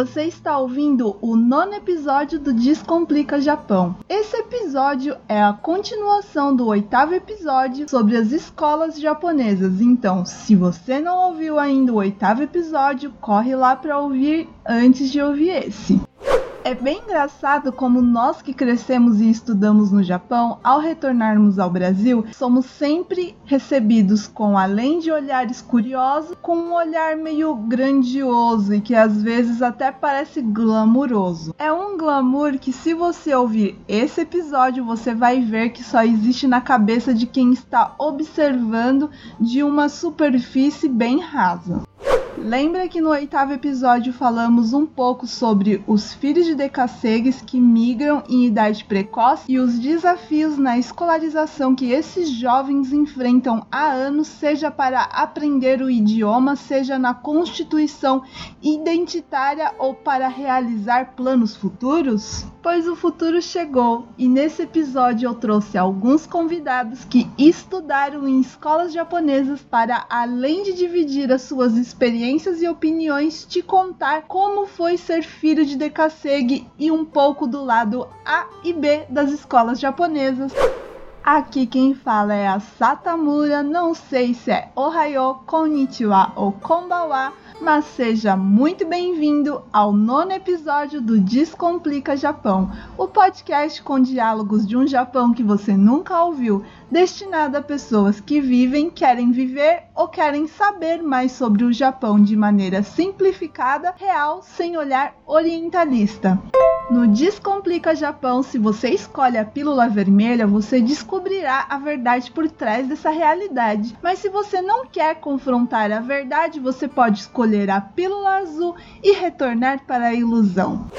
Você está ouvindo o nono episódio do Descomplica Japão. Esse episódio é a continuação do oitavo episódio sobre as escolas japonesas. Então, se você não ouviu ainda o oitavo episódio, corre lá para ouvir antes de ouvir esse. É bem engraçado como nós que crescemos e estudamos no Japão, ao retornarmos ao Brasil, somos sempre recebidos com, além de olhares curiosos, com um olhar meio grandioso e que às vezes até parece glamuroso. É um glamour que, se você ouvir esse episódio, você vai ver que só existe na cabeça de quem está observando de uma superfície bem rasa. Lembra que no oitavo episódio falamos um pouco sobre os filhos de decassegues que migram em idade precoce e os desafios na escolarização que esses jovens enfrentam há anos, seja para aprender o idioma, seja na constituição identitária ou para realizar planos futuros? Pois o futuro chegou e nesse episódio eu trouxe alguns convidados que estudaram em escolas japonesas para, além de dividir as suas experiências e opiniões te contar como foi ser filho de Dekasegi e um pouco do lado A e B das escolas japonesas. Aqui quem fala é a Satamura, não sei se é Ohayo, Konnichiwa ou Konbawa, mas seja muito bem-vindo ao nono episódio do Descomplica Japão, o podcast com diálogos de um Japão que você nunca ouviu, destinado a pessoas que vivem, querem viver ou querem saber mais sobre o Japão de maneira simplificada, real, sem olhar orientalista. No Descomplica Japão, se você escolhe a pílula vermelha, você descobrirá a verdade por trás dessa realidade. Mas se você não quer confrontar a verdade, você pode escolher a pílula azul e retornar para a ilusão.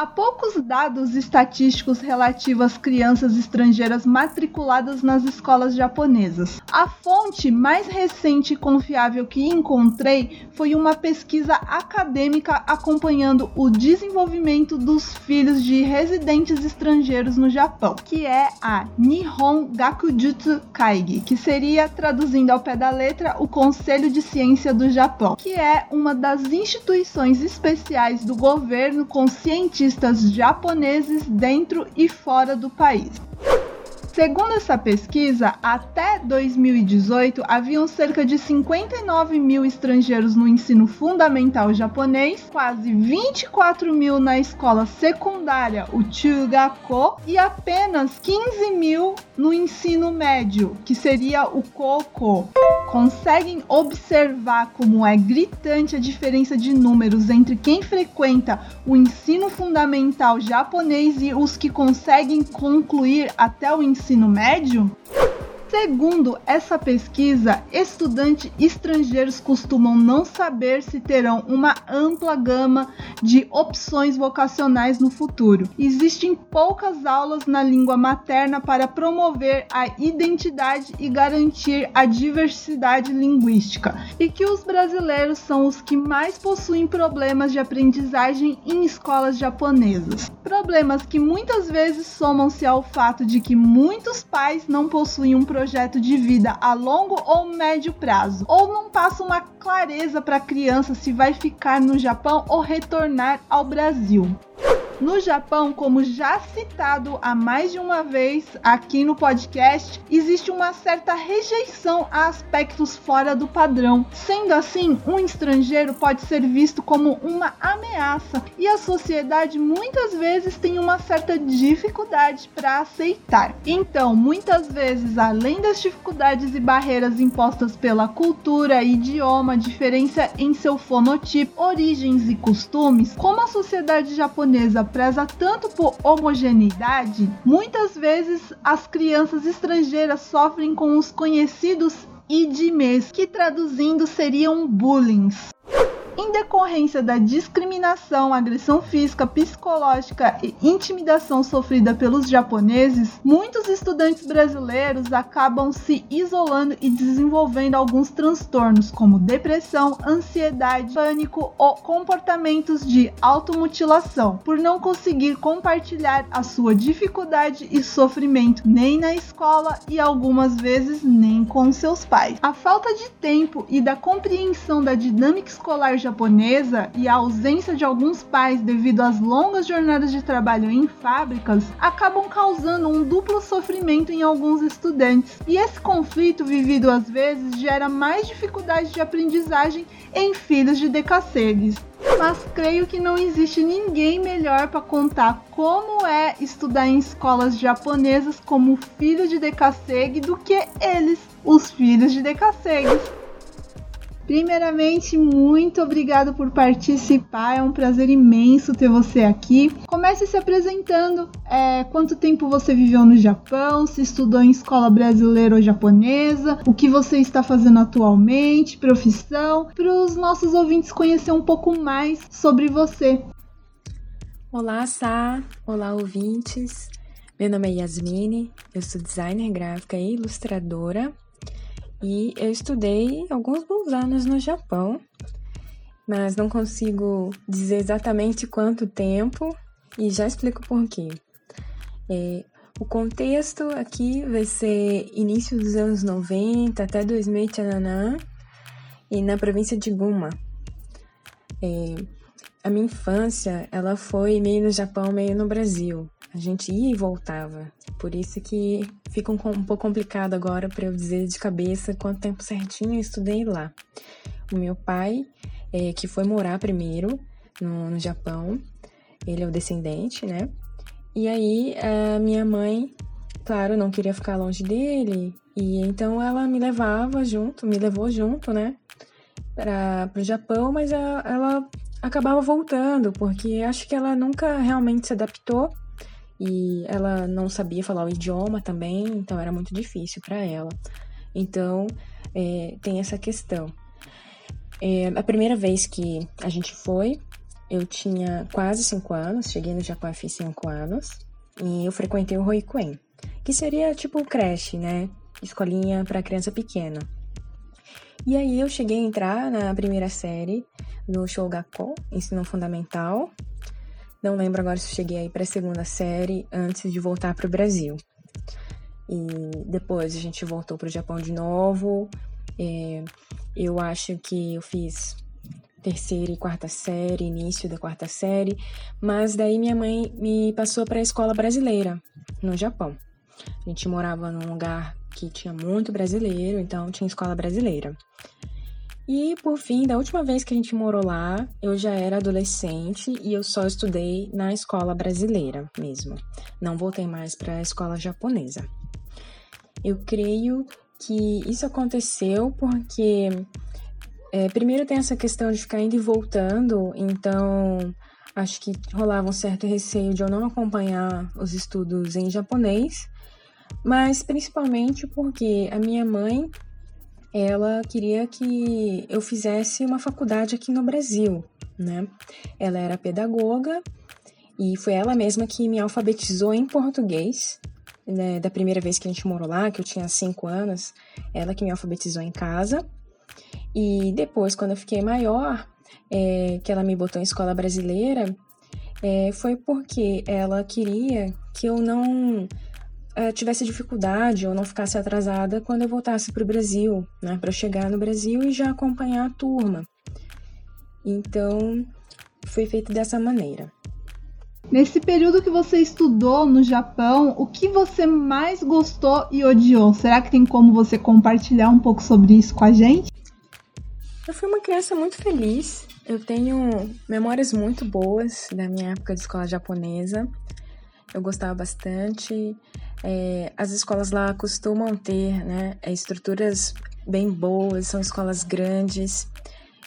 Há poucos dados estatísticos relativos às crianças estrangeiras matriculadas nas escolas japonesas. A fonte mais recente e confiável que encontrei foi uma pesquisa acadêmica acompanhando o desenvolvimento dos filhos de residentes estrangeiros no Japão, que é a Nihon Gakujutsu Kaigi, que seria, traduzindo ao pé da letra, o Conselho de Ciência do Japão, que é uma das instituições especiais do governo com cientistas japoneses dentro e fora do país. Segundo essa pesquisa, até 2018 haviam cerca de 59 mil estrangeiros no ensino fundamental japonês, quase 24 mil na escola secundária, o Chugako, e apenas 15 mil no ensino médio, que seria o Koko. Conseguem observar como é gritante a diferença de números entre quem frequenta o ensino fundamental japonês e os que conseguem concluir até o ensino ensino médio? Segundo essa pesquisa, estudantes estrangeiros costumam não saber se terão uma ampla gama de opções vocacionais no futuro. Existem poucas aulas na língua materna para promover a identidade e garantir a diversidade linguística, e que os brasileiros são os que mais possuem problemas de aprendizagem em escolas japonesas. Problemas que muitas vezes somam-se ao fato de que muitos pais não possuem um projeto de vida a longo ou médio prazo, ou não passa uma clareza para a criança se vai ficar no Japão ou retornar ao Brasil. No Japão, como já citado há mais de uma vez aqui no podcast, existe uma certa rejeição a aspectos fora do padrão. Sendo assim, um estrangeiro pode ser visto como uma ameaça e a sociedade muitas vezes tem uma certa dificuldade para aceitar. Então, muitas vezes, além das dificuldades e barreiras impostas pela cultura, idioma, diferença em seu fonotipo, origens e costumes, como a sociedade japonesa preza tanto por homogeneidade, muitas vezes as crianças estrangeiras sofrem com os conhecidos idmes, que traduzindo seriam bullying em decorrência da discriminação, agressão física, psicológica e intimidação sofrida pelos japoneses, muitos estudantes brasileiros acabam se isolando e desenvolvendo alguns transtornos, como depressão, ansiedade, pânico ou comportamentos de automutilação, por não conseguir compartilhar a sua dificuldade e sofrimento nem na escola e algumas vezes nem com seus pais. A falta de tempo e da compreensão da dinâmica escolar japonesa japonesa e a ausência de alguns pais devido às longas jornadas de trabalho em fábricas acabam causando um duplo sofrimento em alguns estudantes. E esse conflito vivido às vezes gera mais dificuldade de aprendizagem em filhos de decassegues mas creio que não existe ninguém melhor para contar como é estudar em escolas japonesas como filho de Dekasegi do que eles, os filhos de Dekasegi. Primeiramente, muito obrigado por participar. É um prazer imenso ter você aqui. Comece se apresentando. É, quanto tempo você viveu no Japão? Se estudou em escola brasileira ou japonesa? O que você está fazendo atualmente? Profissão? Para os nossos ouvintes conhecer um pouco mais sobre você. Olá, Sá. Olá, ouvintes. Meu nome é Yasmine. Eu sou designer gráfica e ilustradora. E eu estudei alguns bons anos no Japão, mas não consigo dizer exatamente quanto tempo e já explico por quê. É, o contexto aqui vai ser início dos anos 90 até 2000 tchananã, e na província de Guma. É, a minha infância, ela foi meio no Japão, meio no Brasil. A gente ia e voltava. Por isso que fica um, um pouco complicado agora para eu dizer de cabeça quanto tempo certinho eu estudei lá. O meu pai, é, que foi morar primeiro no, no Japão, ele é o descendente, né? E aí a minha mãe, claro, não queria ficar longe dele, e então ela me levava junto, me levou junto, né? Para o Japão, mas ela, ela acabava voltando, porque acho que ela nunca realmente se adaptou e ela não sabia falar o idioma também, então era muito difícil para ela. Então, é, tem essa questão. É, a primeira vez que a gente foi, eu tinha quase 5 anos, cheguei no Japão fiz 5 anos, e eu frequentei o Roikuen, que seria tipo creche, né? Escolinha para criança pequena. E aí eu cheguei a entrar na primeira série no Shogako, ensino fundamental, não lembro agora se cheguei aí para a segunda série antes de voltar para o Brasil. E depois a gente voltou para o Japão de novo. É, eu acho que eu fiz terceira e quarta série, início da quarta série, mas daí minha mãe me passou para a escola brasileira no Japão. A gente morava num lugar que tinha muito brasileiro, então tinha escola brasileira. E por fim, da última vez que a gente morou lá, eu já era adolescente e eu só estudei na escola brasileira mesmo. Não voltei mais para a escola japonesa. Eu creio que isso aconteceu porque é, primeiro tem essa questão de ficar indo e voltando, então acho que rolava um certo receio de eu não acompanhar os estudos em japonês, mas principalmente porque a minha mãe ela queria que eu fizesse uma faculdade aqui no Brasil, né? Ela era pedagoga e foi ela mesma que me alfabetizou em português. Né? Da primeira vez que a gente morou lá, que eu tinha cinco anos, ela que me alfabetizou em casa. E depois, quando eu fiquei maior, é, que ela me botou em escola brasileira, é, foi porque ela queria que eu não uh, tivesse dificuldade ou não ficasse atrasada quando eu voltasse para o Brasil, né? Para chegar no Brasil e já acompanhar a turma. Então, foi feito dessa maneira. Nesse período que você estudou no Japão, o que você mais gostou e odiou? Será que tem como você compartilhar um pouco sobre isso com a gente? Eu fui uma criança muito feliz. Eu tenho memórias muito boas da minha época de escola japonesa. Eu gostava bastante. É, as escolas lá costumam ter né, é, estruturas bem boas, são escolas grandes.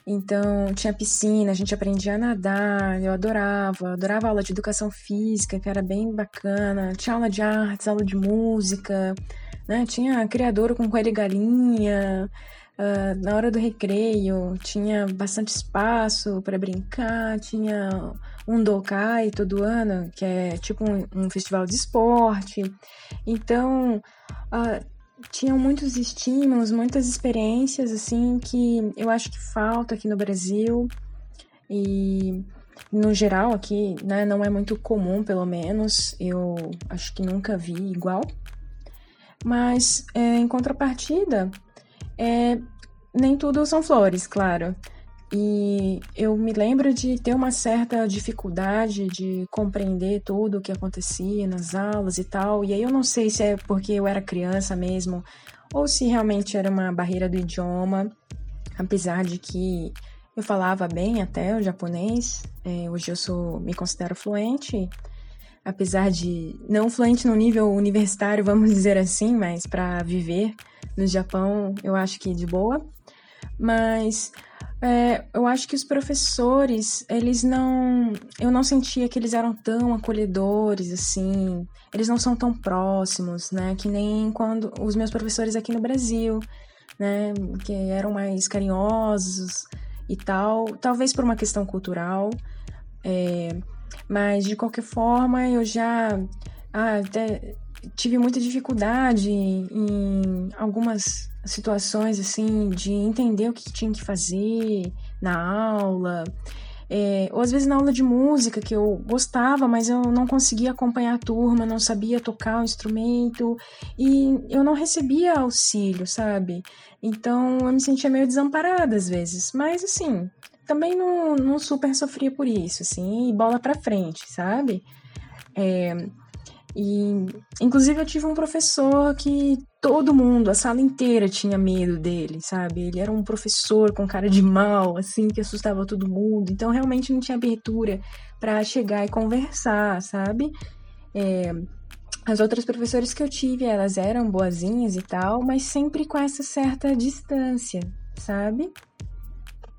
Então, tinha piscina, a gente aprendia a nadar, eu adorava, adorava aula de educação física, que era bem bacana, tinha aula de artes, aula de música, né? Tinha criador com coelho e galinha, uh, na hora do recreio, tinha bastante espaço para brincar, tinha um Dokai todo ano, que é tipo um, um festival de esporte. Então, uh, tinham muitos estímulos, muitas experiências, assim, que eu acho que falta aqui no Brasil. E, no geral, aqui, né, não é muito comum, pelo menos. Eu acho que nunca vi igual. Mas, é, em contrapartida, é, nem tudo são flores, claro. E eu me lembro de ter uma certa dificuldade de compreender tudo o que acontecia nas aulas e tal. E aí eu não sei se é porque eu era criança mesmo ou se realmente era uma barreira do idioma, apesar de que eu falava bem até o japonês. É, hoje eu sou, me considero fluente, apesar de não fluente no nível universitário, vamos dizer assim, mas para viver no Japão eu acho que de boa. Mas é, eu acho que os professores, eles não. Eu não sentia que eles eram tão acolhedores, assim. Eles não são tão próximos, né? Que nem quando os meus professores aqui no Brasil, né? Que eram mais carinhosos e tal. Talvez por uma questão cultural. É, mas de qualquer forma, eu já. Ah, até tive muita dificuldade em algumas situações assim de entender o que tinha que fazer na aula. É, ou às vezes na aula de música que eu gostava, mas eu não conseguia acompanhar a turma, não sabia tocar o instrumento e eu não recebia auxílio, sabe? Então eu me sentia meio desamparada às vezes, mas assim, também não, não super sofria por isso, assim, e bola pra frente, sabe? É, e, inclusive, eu tive um professor que todo mundo, a sala inteira tinha medo dele, sabe? Ele era um professor com cara de mal, assim, que assustava todo mundo. Então, realmente não tinha abertura para chegar e conversar, sabe? É, as outras professoras que eu tive, elas eram boazinhas e tal, mas sempre com essa certa distância, sabe?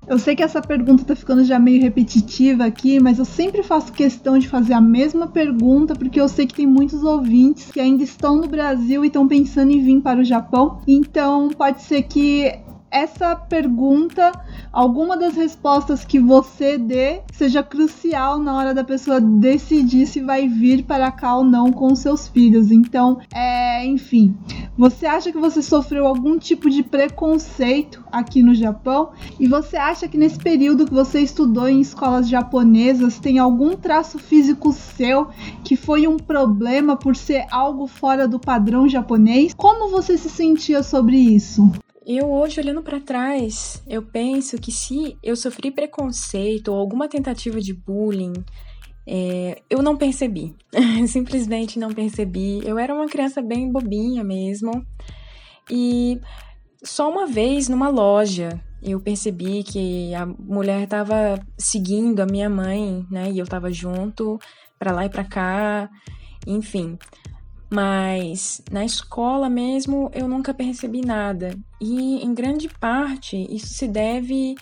Eu sei que essa pergunta tá ficando já meio repetitiva aqui, mas eu sempre faço questão de fazer a mesma pergunta, porque eu sei que tem muitos ouvintes que ainda estão no Brasil e estão pensando em vir para o Japão. Então, pode ser que essa pergunta, alguma das respostas que você dê, seja crucial na hora da pessoa decidir se vai vir para cá ou não com seus filhos. Então, é, enfim, você acha que você sofreu algum tipo de preconceito aqui no Japão? E você acha que nesse período que você estudou em escolas japonesas tem algum traço físico seu que foi um problema por ser algo fora do padrão japonês? Como você se sentia sobre isso? Eu hoje olhando para trás, eu penso que se eu sofri preconceito ou alguma tentativa de bullying, é, eu não percebi. Simplesmente não percebi. Eu era uma criança bem bobinha mesmo. E só uma vez numa loja eu percebi que a mulher estava seguindo a minha mãe, né? E eu estava junto para lá e para cá, enfim. Mas na escola mesmo eu nunca percebi nada. E em grande parte isso se deve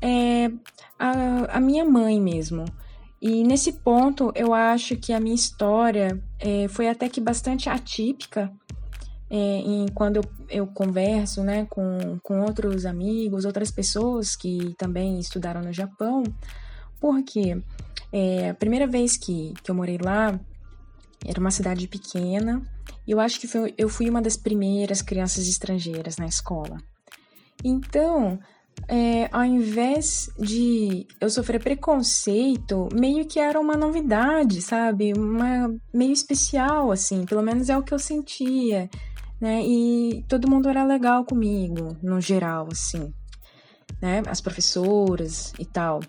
é, à, minha mãe mesmo. E nesse ponto eu acho que a minha história é, foi até que bastante atípica. É, em, quando eu, eu converso né, com, com outros amigos, outras pessoas que também estudaram no Japão, porque é, a primeira vez que, que eu morei lá, era uma cidade pequena e eu acho que foi, eu fui uma das primeiras crianças estrangeiras na escola. Então, é, ao invés de eu sofrer preconceito, meio que era uma novidade, sabe? Uma, meio especial, assim, pelo menos é o que eu sentia, né? E todo mundo era legal comigo, no geral, assim, né? As professoras e tal.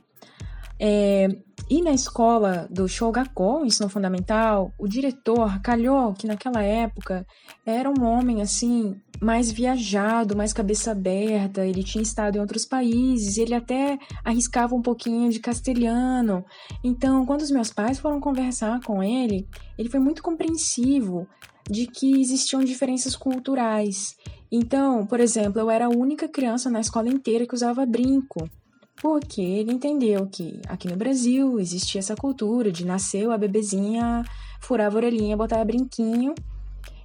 É, e na escola do Shogako, ensino fundamental, o diretor calhou que naquela época era um homem assim, mais viajado, mais cabeça aberta, ele tinha estado em outros países, ele até arriscava um pouquinho de castelhano. Então, quando os meus pais foram conversar com ele, ele foi muito compreensivo de que existiam diferenças culturais. Então, por exemplo, eu era a única criança na escola inteira que usava brinco porque ele entendeu que aqui no Brasil existia essa cultura de nasceu a bebezinha, furava a orelhinha, botava brinquinho.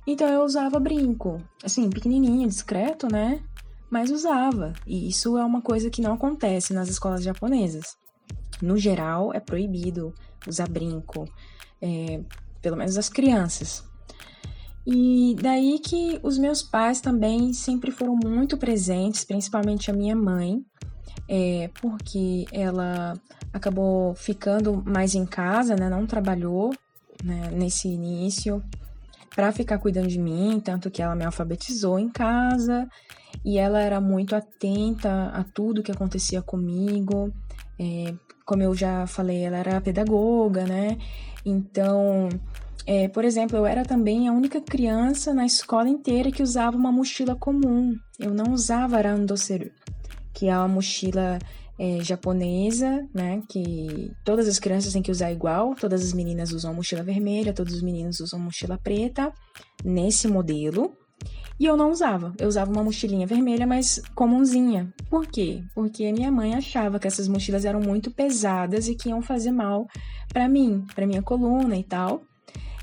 Então eu usava brinco, assim, pequenininho, discreto, né? Mas usava. E isso é uma coisa que não acontece nas escolas japonesas. No geral, é proibido usar brinco, é, pelo menos as crianças. E daí que os meus pais também sempre foram muito presentes, principalmente a minha mãe, é, porque ela acabou ficando mais em casa, né, não trabalhou né, nesse início. para ficar cuidando de mim, tanto que ela me alfabetizou em casa e ela era muito atenta a tudo que acontecia comigo. É, como eu já falei, ela era pedagoga, né? Então, é, por exemplo, eu era também a única criança na escola inteira que usava uma mochila comum. Eu não usava randoseru, que é uma mochila é, japonesa, né? Que todas as crianças têm que usar igual. Todas as meninas usam mochila vermelha, todos os meninos usam mochila preta nesse modelo. E eu não usava. Eu usava uma mochilinha vermelha, mas comumzinha. Por quê? Porque minha mãe achava que essas mochilas eram muito pesadas e que iam fazer mal para mim, para minha coluna e tal.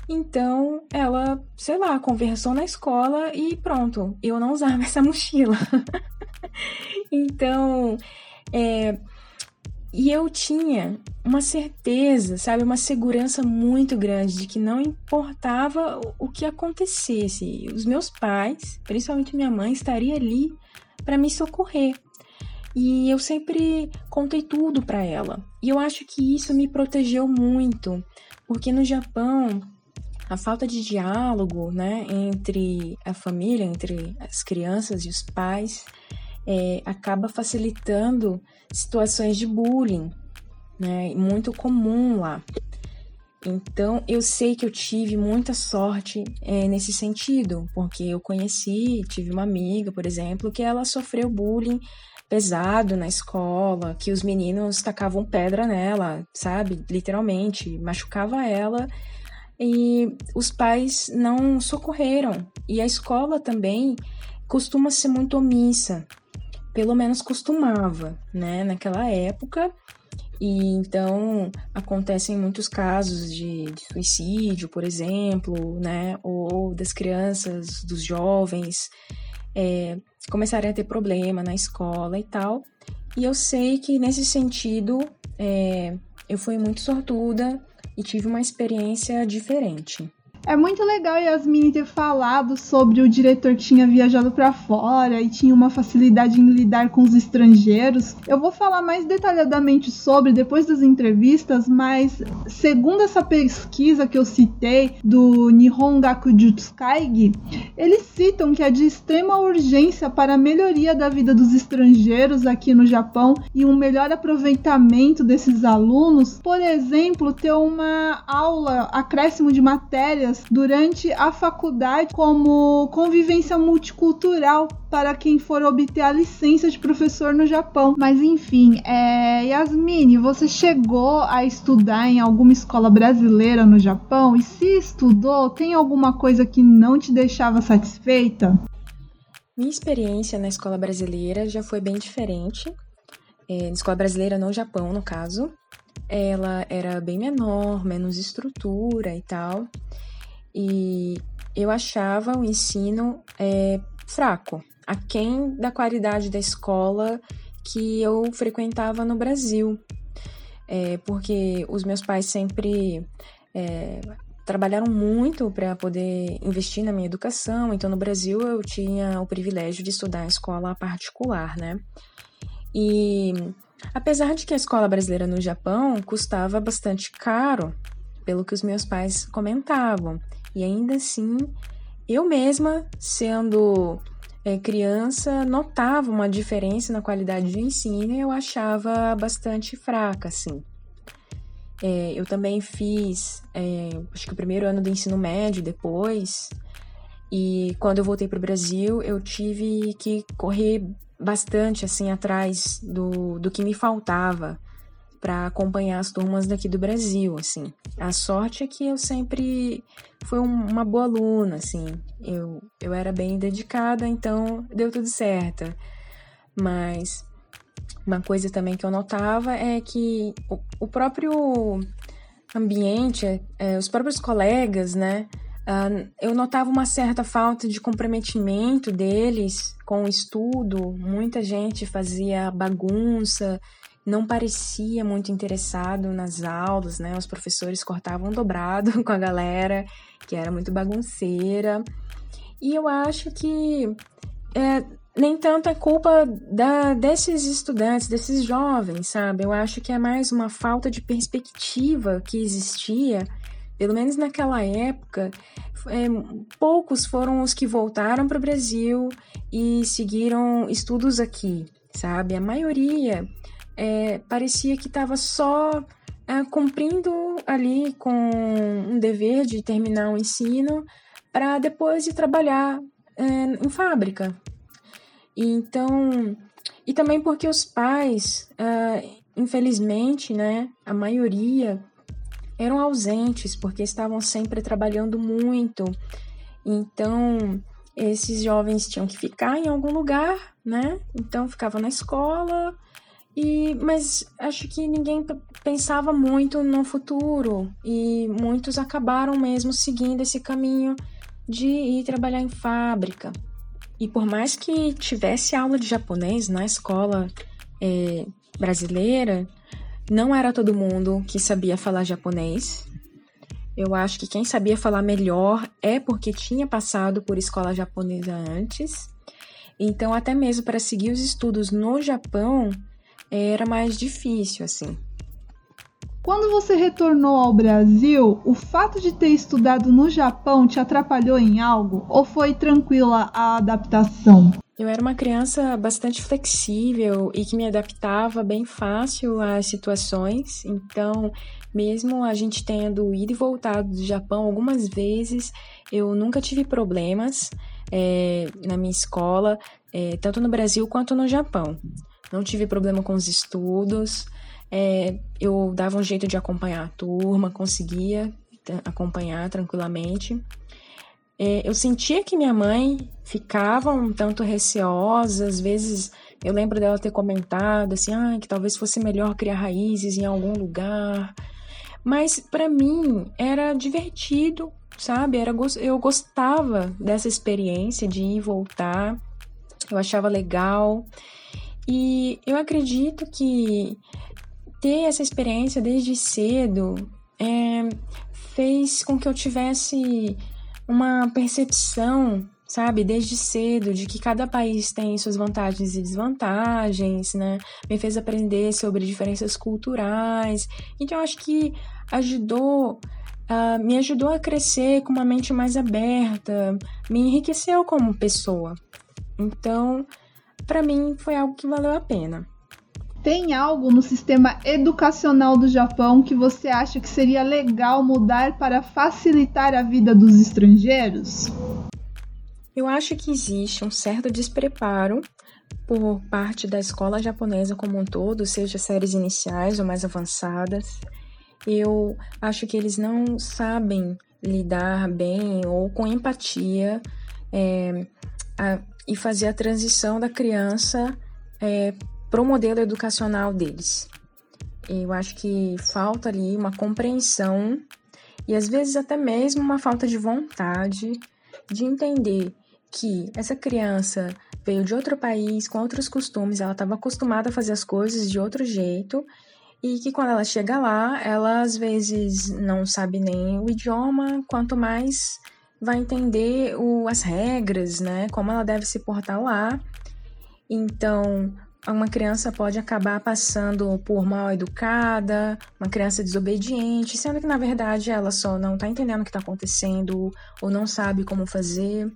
Então, ela, sei lá, conversou na escola e pronto, eu não usava essa mochila. então, é, e eu tinha uma certeza, sabe, uma segurança muito grande de que não importava o que acontecesse, os meus pais, principalmente minha mãe, estaria ali para me socorrer. E eu sempre contei tudo para ela. E eu acho que isso me protegeu muito, porque no Japão a falta de diálogo, né, entre a família, entre as crianças e os pais, é, acaba facilitando situações de bullying, né? Muito comum lá. Então, eu sei que eu tive muita sorte é, nesse sentido, porque eu conheci, tive uma amiga, por exemplo, que ela sofreu bullying pesado na escola, que os meninos tacavam pedra nela, sabe? Literalmente, machucava ela e os pais não socorreram. E a escola também costuma ser muito omissa pelo menos costumava, né, naquela época. E então acontecem muitos casos de, de, suicídio, por exemplo, né, ou das crianças, dos jovens é, começarem a ter problema na escola e tal. E eu sei que nesse sentido é, eu fui muito sortuda e tive uma experiência diferente. É muito legal Yasmin ter falado sobre o diretor que tinha viajado para fora e tinha uma facilidade em lidar com os estrangeiros. Eu vou falar mais detalhadamente sobre depois das entrevistas, mas segundo essa pesquisa que eu citei do Nihon Gaku Jutsukaigi, eles citam que é de extrema urgência para a melhoria da vida dos estrangeiros aqui no Japão e um melhor aproveitamento desses alunos, por exemplo, ter uma aula acréscimo de matérias durante a faculdade como convivência multicultural para quem for obter a licença de professor no Japão. Mas enfim, é... Yasmine, você chegou a estudar em alguma escola brasileira no Japão? E se estudou, tem alguma coisa que não te deixava satisfeita? Minha experiência na escola brasileira já foi bem diferente. É, na escola brasileira no Japão, no caso. Ela era bem menor, menos estrutura e tal e eu achava o ensino é, fraco, aquém da qualidade da escola que eu frequentava no Brasil. É, porque os meus pais sempre é, trabalharam muito para poder investir na minha educação, então no Brasil eu tinha o privilégio de estudar em escola particular, né? E apesar de que a escola brasileira no Japão custava bastante caro, pelo que os meus pais comentavam, e ainda assim, eu mesma, sendo é, criança, notava uma diferença na qualidade de ensino e eu achava bastante fraca, assim. É, eu também fiz, é, acho que o primeiro ano do ensino médio depois, e quando eu voltei para o Brasil, eu tive que correr bastante, assim, atrás do, do que me faltava para acompanhar as turmas daqui do Brasil, assim. A sorte é que eu sempre fui uma boa aluna, assim. Eu, eu era bem dedicada, então deu tudo certo. Mas uma coisa também que eu notava é que o, o próprio ambiente, é, os próprios colegas, né? Uh, eu notava uma certa falta de comprometimento deles com o estudo. Muita gente fazia bagunça, não parecia muito interessado nas aulas, né? Os professores cortavam dobrado com a galera, que era muito bagunceira. E eu acho que é, nem tanto é culpa da, desses estudantes, desses jovens, sabe? Eu acho que é mais uma falta de perspectiva que existia pelo menos naquela época, é, poucos foram os que voltaram para o Brasil e seguiram estudos aqui, sabe? A maioria é, parecia que estava só é, cumprindo ali com um dever de terminar o ensino para depois ir trabalhar é, em fábrica. E então, e também porque os pais, é, infelizmente, né, a maioria eram ausentes porque estavam sempre trabalhando muito. Então, esses jovens tinham que ficar em algum lugar, né? Então ficavam na escola e mas acho que ninguém pensava muito no futuro e muitos acabaram mesmo seguindo esse caminho de ir trabalhar em fábrica. E por mais que tivesse aula de japonês na escola é, brasileira, não era todo mundo que sabia falar japonês. Eu acho que quem sabia falar melhor é porque tinha passado por escola japonesa antes. Então, até mesmo para seguir os estudos no Japão, era mais difícil, assim. Quando você retornou ao Brasil, o fato de ter estudado no Japão te atrapalhou em algo ou foi tranquila a adaptação? Eu era uma criança bastante flexível e que me adaptava bem fácil às situações, então, mesmo a gente tendo ido e voltado do Japão algumas vezes, eu nunca tive problemas é, na minha escola, é, tanto no Brasil quanto no Japão. Não tive problema com os estudos, é, eu dava um jeito de acompanhar a turma, conseguia acompanhar tranquilamente. É, eu sentia que minha mãe ficava um tanto receosa, às vezes eu lembro dela ter comentado assim, ah, que talvez fosse melhor criar raízes em algum lugar. Mas para mim era divertido, sabe? Era, eu gostava dessa experiência de ir e voltar, eu achava legal. E eu acredito que ter essa experiência desde cedo é, fez com que eu tivesse uma percepção, sabe, desde cedo, de que cada país tem suas vantagens e desvantagens, né? Me fez aprender sobre diferenças culturais. Então, acho que ajudou, uh, me ajudou a crescer com uma mente mais aberta, me enriqueceu como pessoa. Então, para mim, foi algo que valeu a pena. Tem algo no sistema educacional do Japão que você acha que seria legal mudar para facilitar a vida dos estrangeiros? Eu acho que existe um certo despreparo por parte da escola japonesa como um todo, seja séries iniciais ou mais avançadas. Eu acho que eles não sabem lidar bem ou com empatia é, a, e fazer a transição da criança é, para o modelo educacional deles. Eu acho que falta ali uma compreensão e às vezes até mesmo uma falta de vontade de entender que essa criança veio de outro país com outros costumes, ela estava acostumada a fazer as coisas de outro jeito e que quando ela chega lá, ela às vezes não sabe nem o idioma, quanto mais vai entender o, as regras, né? Como ela deve se portar lá. Então, uma criança pode acabar passando por mal educada, uma criança desobediente, sendo que na verdade ela só não está entendendo o que está acontecendo ou não sabe como fazer.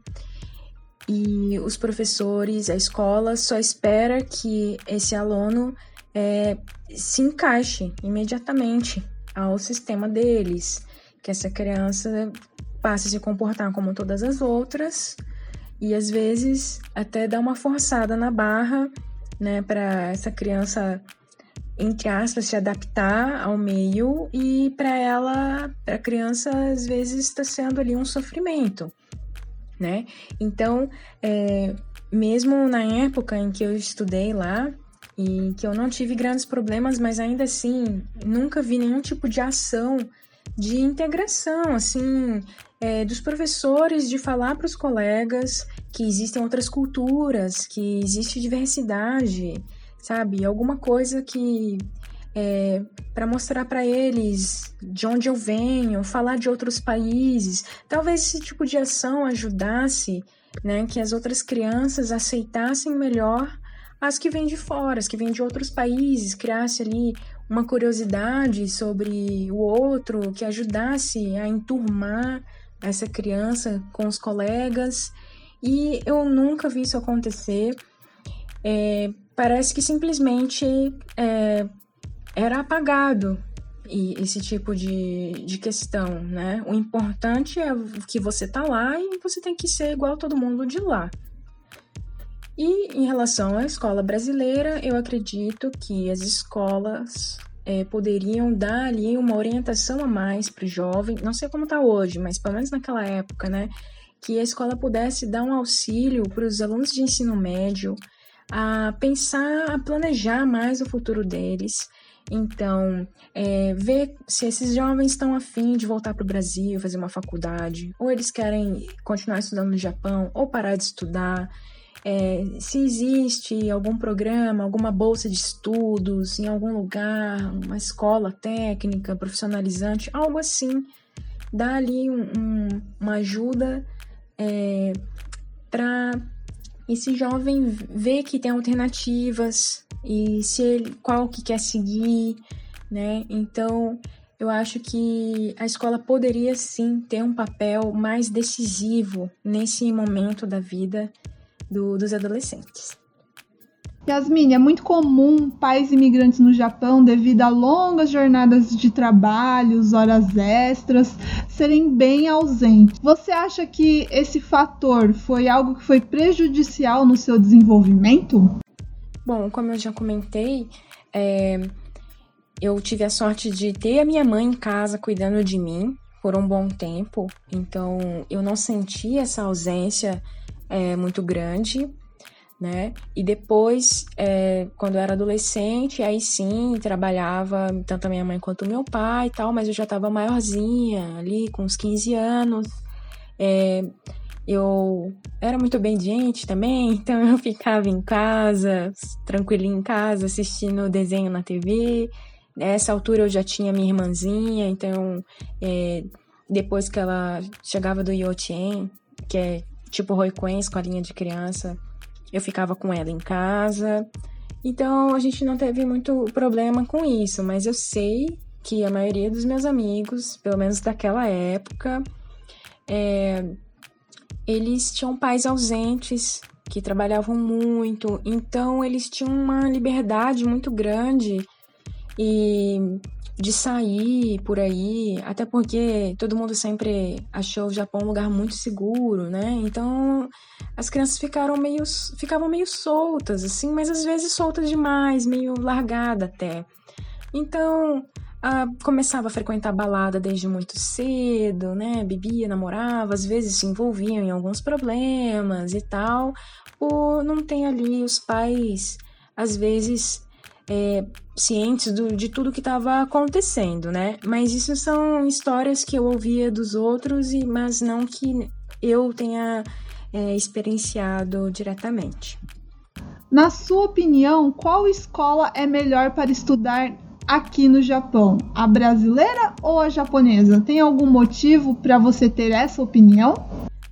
E os professores, a escola só espera que esse aluno é, se encaixe imediatamente ao sistema deles, que essa criança passe a se comportar como todas as outras e às vezes até dá uma forçada na barra né, para essa criança entre aspas se adaptar ao meio e para ela, para a criança às vezes está sendo ali um sofrimento, né? Então, é, mesmo na época em que eu estudei lá e que eu não tive grandes problemas, mas ainda assim nunca vi nenhum tipo de ação de integração, assim, é, dos professores de falar para os colegas que existem outras culturas, que existe diversidade, sabe? Alguma coisa que é, para mostrar para eles de onde eu venho, falar de outros países. Talvez esse tipo de ação ajudasse, né, que as outras crianças aceitassem melhor as que vêm de fora, as que vêm de outros países, criasse ali uma curiosidade sobre o outro que ajudasse a enturmar essa criança com os colegas. E eu nunca vi isso acontecer. É, parece que simplesmente é, era apagado e esse tipo de, de questão, né? O importante é que você tá lá e você tem que ser igual todo mundo de lá. E em relação à escola brasileira, eu acredito que as escolas é, poderiam dar ali uma orientação a mais para o jovem, não sei como está hoje, mas pelo menos naquela época, né? Que a escola pudesse dar um auxílio para os alunos de ensino médio a pensar, a planejar mais o futuro deles. Então, é, ver se esses jovens estão afim de voltar para o Brasil, fazer uma faculdade, ou eles querem continuar estudando no Japão, ou parar de estudar é, se existe algum programa, alguma bolsa de estudos em algum lugar, uma escola técnica, profissionalizante, algo assim, dá ali um, um, uma ajuda é, para esse jovem ver que tem alternativas e se ele, qual que quer seguir, né? Então, eu acho que a escola poderia sim ter um papel mais decisivo nesse momento da vida do, dos adolescentes. Yasmin, é muito comum pais imigrantes no Japão, devido a longas jornadas de trabalho, horas extras, serem bem ausentes. Você acha que esse fator foi algo que foi prejudicial no seu desenvolvimento? Bom, como eu já comentei, é, eu tive a sorte de ter a minha mãe em casa cuidando de mim por um bom tempo, então eu não senti essa ausência é, muito grande, né? E depois, é, quando eu era adolescente, aí sim trabalhava tanto a minha mãe quanto o meu pai e tal, mas eu já estava maiorzinha, ali com uns 15 anos. É, eu era muito obediente também, então eu ficava em casa, tranquilinha em casa, assistindo desenho na TV. Nessa altura eu já tinha minha irmãzinha, então é, depois que ela chegava do Yotien, que é tipo Roiquen, escolinha de criança, eu ficava com ela em casa. Então a gente não teve muito problema com isso, mas eu sei que a maioria dos meus amigos, pelo menos daquela época, é, eles tinham pais ausentes que trabalhavam muito, então eles tinham uma liberdade muito grande e de sair por aí, até porque todo mundo sempre achou o Japão um lugar muito seguro, né? Então as crianças ficaram meio, ficavam meio soltas, assim, mas às vezes soltas demais, meio largada até. Então começava a frequentar balada desde muito cedo, né? Bebia, namorava, às vezes se envolviam em alguns problemas e tal, por não ter ali os pais, às vezes é, cientes do, de tudo que estava acontecendo, né? Mas isso são histórias que eu ouvia dos outros, e mas não que eu tenha é, experienciado diretamente. Na sua opinião, qual escola é melhor para estudar aqui no Japão? A brasileira ou a japonesa? Tem algum motivo para você ter essa opinião?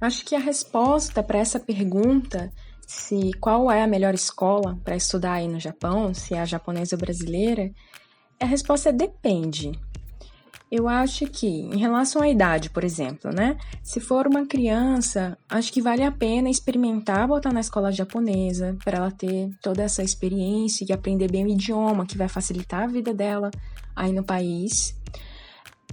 Acho que a resposta para essa pergunta se qual é a melhor escola para estudar aí no Japão, se é a japonesa ou brasileira, a resposta é depende. Eu acho que, em relação à idade, por exemplo, né? Se for uma criança, acho que vale a pena experimentar botar na escola japonesa para ela ter toda essa experiência e aprender bem o idioma, que vai facilitar a vida dela aí no país.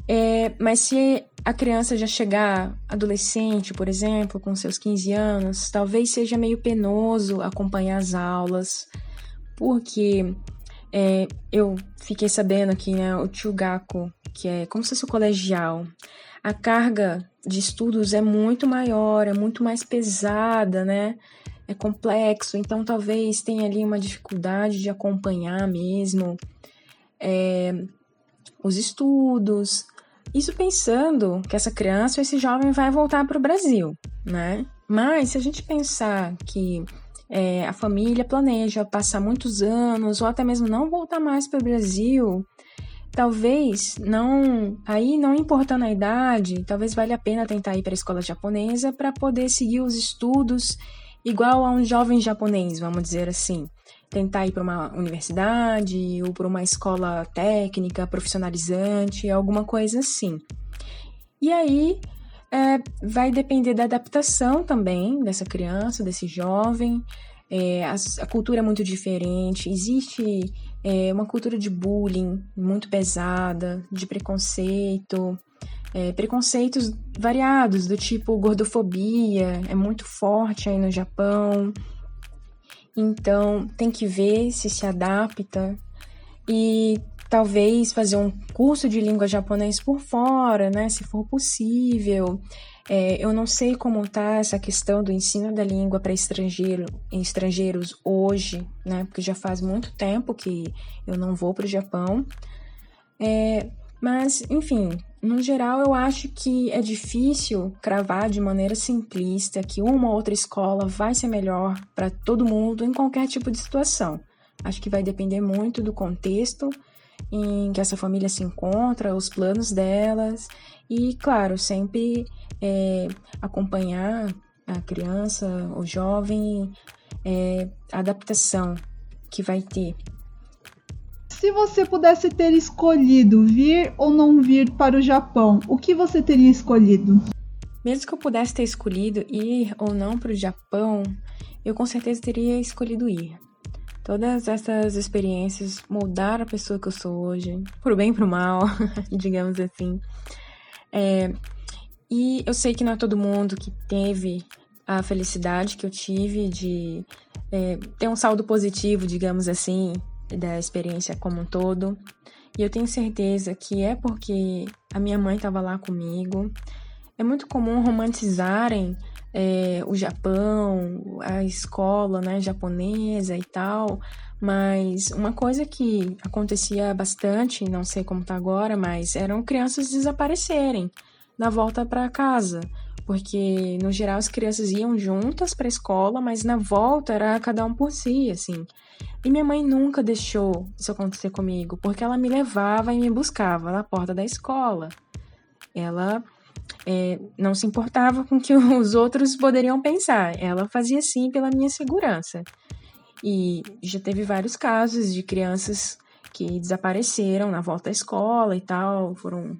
É, mas se a criança já chegar adolescente, por exemplo, com seus 15 anos, talvez seja meio penoso acompanhar as aulas, porque é, eu fiquei sabendo que né, o Chugaku, que é como se fosse o colegial, a carga de estudos é muito maior, é muito mais pesada, né? É complexo, então talvez tenha ali uma dificuldade de acompanhar mesmo é, os estudos, isso pensando que essa criança ou esse jovem vai voltar para o Brasil, né? Mas se a gente pensar que é, a família planeja passar muitos anos ou até mesmo não voltar mais para o Brasil, talvez não, aí não importando a idade, talvez valha a pena tentar ir para a escola japonesa para poder seguir os estudos igual a um jovem japonês, vamos dizer assim. Tentar ir para uma universidade ou para uma escola técnica, profissionalizante, alguma coisa assim. E aí é, vai depender da adaptação também dessa criança, desse jovem. É, a, a, cultura é muito diferente, existe é, uma cultura de bullying muito pesada, de preconceito, é, preconceitos variados, do tipo gordofobia, é muito forte aí no Japão. Então, tem que ver se se adapta e talvez fazer um curso de língua japonês por fora, né, se for possível. É, eu não sei como está essa questão do ensino da língua para estrangeiro, estrangeiros hoje, né, porque já faz muito tempo que eu não vou para o Japão. É, mas, enfim, no geral, eu acho que é difícil cravar de maneira simplista que uma ou outra escola vai ser melhor para todo mundo em qualquer tipo de situação. Acho que vai depender muito do contexto em que essa família se encontra, os planos delas e, claro, sempre é, acompanhar a criança, o jovem, é, a adaptação que vai ter se você pudesse ter escolhido vir ou não vir para o Japão, o que você teria escolhido? Mesmo que eu pudesse ter escolhido ir ou não para o Japão, eu com certeza teria escolhido ir. Todas essas experiências moldaram a pessoa que eu sou hoje, pro bem e pro mal, digamos assim. É, e eu sei que não é todo mundo que teve a felicidade que eu tive de é, ter um saldo positivo, digamos assim, da experiência como um todo. E eu tenho certeza que é porque a minha mãe estava lá comigo. É muito comum romantizarem é, o Japão, a escola né, japonesa e tal, mas uma coisa que acontecia bastante, não sei como está agora, mas eram crianças desaparecerem na volta para casa, porque no geral as crianças iam juntas para a escola, mas na volta era cada um por si, assim. E minha mãe nunca deixou isso acontecer comigo, porque ela me levava e me buscava na porta da escola. Ela é, não se importava com o que os outros poderiam pensar, ela fazia sim pela minha segurança. E já teve vários casos de crianças que desapareceram na volta à escola e tal, foram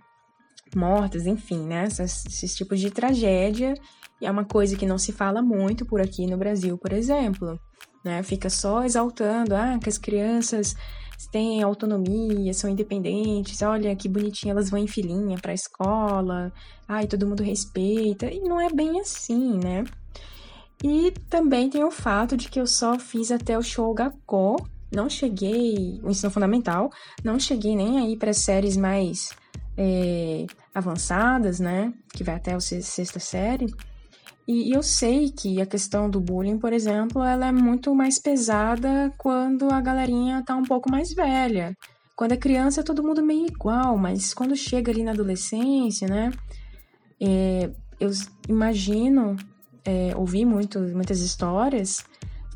mortas, enfim, né? Esses, esses tipos de tragédia. E é uma coisa que não se fala muito por aqui no Brasil, por exemplo né? Fica só exaltando, ah, que as crianças têm autonomia, são independentes, olha que bonitinho, elas vão em filinha para a escola, ai, todo mundo respeita, e não é bem assim, né? E também tem o fato de que eu só fiz até o show Gakko, não cheguei, o ensino fundamental, não cheguei nem aí para séries mais é, avançadas, né? Que vai até a sexta série. E eu sei que a questão do bullying, por exemplo, ela é muito mais pesada quando a galerinha tá um pouco mais velha. Quando é criança, é todo mundo meio igual, mas quando chega ali na adolescência, né? É, eu imagino, é, ouvi muito, muitas histórias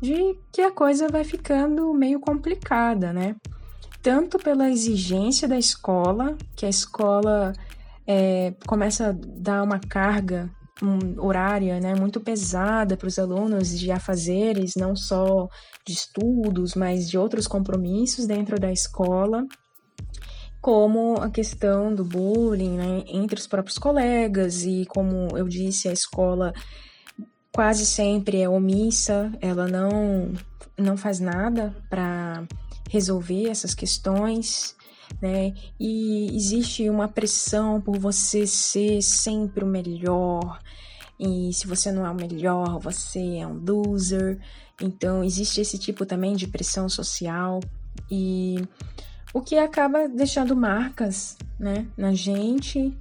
de que a coisa vai ficando meio complicada, né? Tanto pela exigência da escola, que a escola é, começa a dar uma carga horária né, muito pesada para os alunos de afazeres, não só de estudos, mas de outros compromissos dentro da escola, como a questão do bullying né, entre os próprios colegas, e como eu disse, a escola quase sempre é omissa, ela não, não faz nada para resolver essas questões né? E existe uma pressão por você ser sempre o melhor. E se você não é o melhor, você é um loser. Então existe esse tipo também de pressão social e o que acaba deixando marcas, né, na gente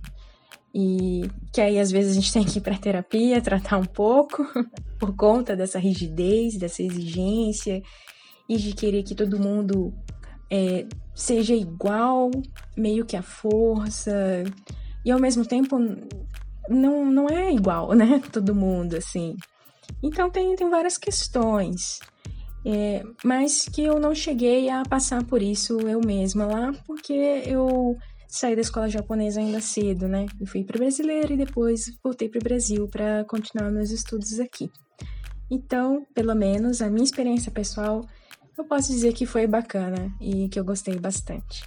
e que aí às vezes a gente tem que ir para terapia tratar um pouco por conta dessa rigidez, dessa exigência e de querer que todo mundo é, seja igual, meio que a força, e ao mesmo tempo não, não é igual, né? Todo mundo, assim. Então tem, tem várias questões. É, mas que eu não cheguei a passar por isso eu mesma lá, porque eu saí da escola japonesa ainda cedo, né? Eu fui para brasileira e depois voltei para o Brasil para continuar meus estudos aqui. Então, pelo menos a minha experiência pessoal eu posso dizer que foi bacana e que eu gostei bastante.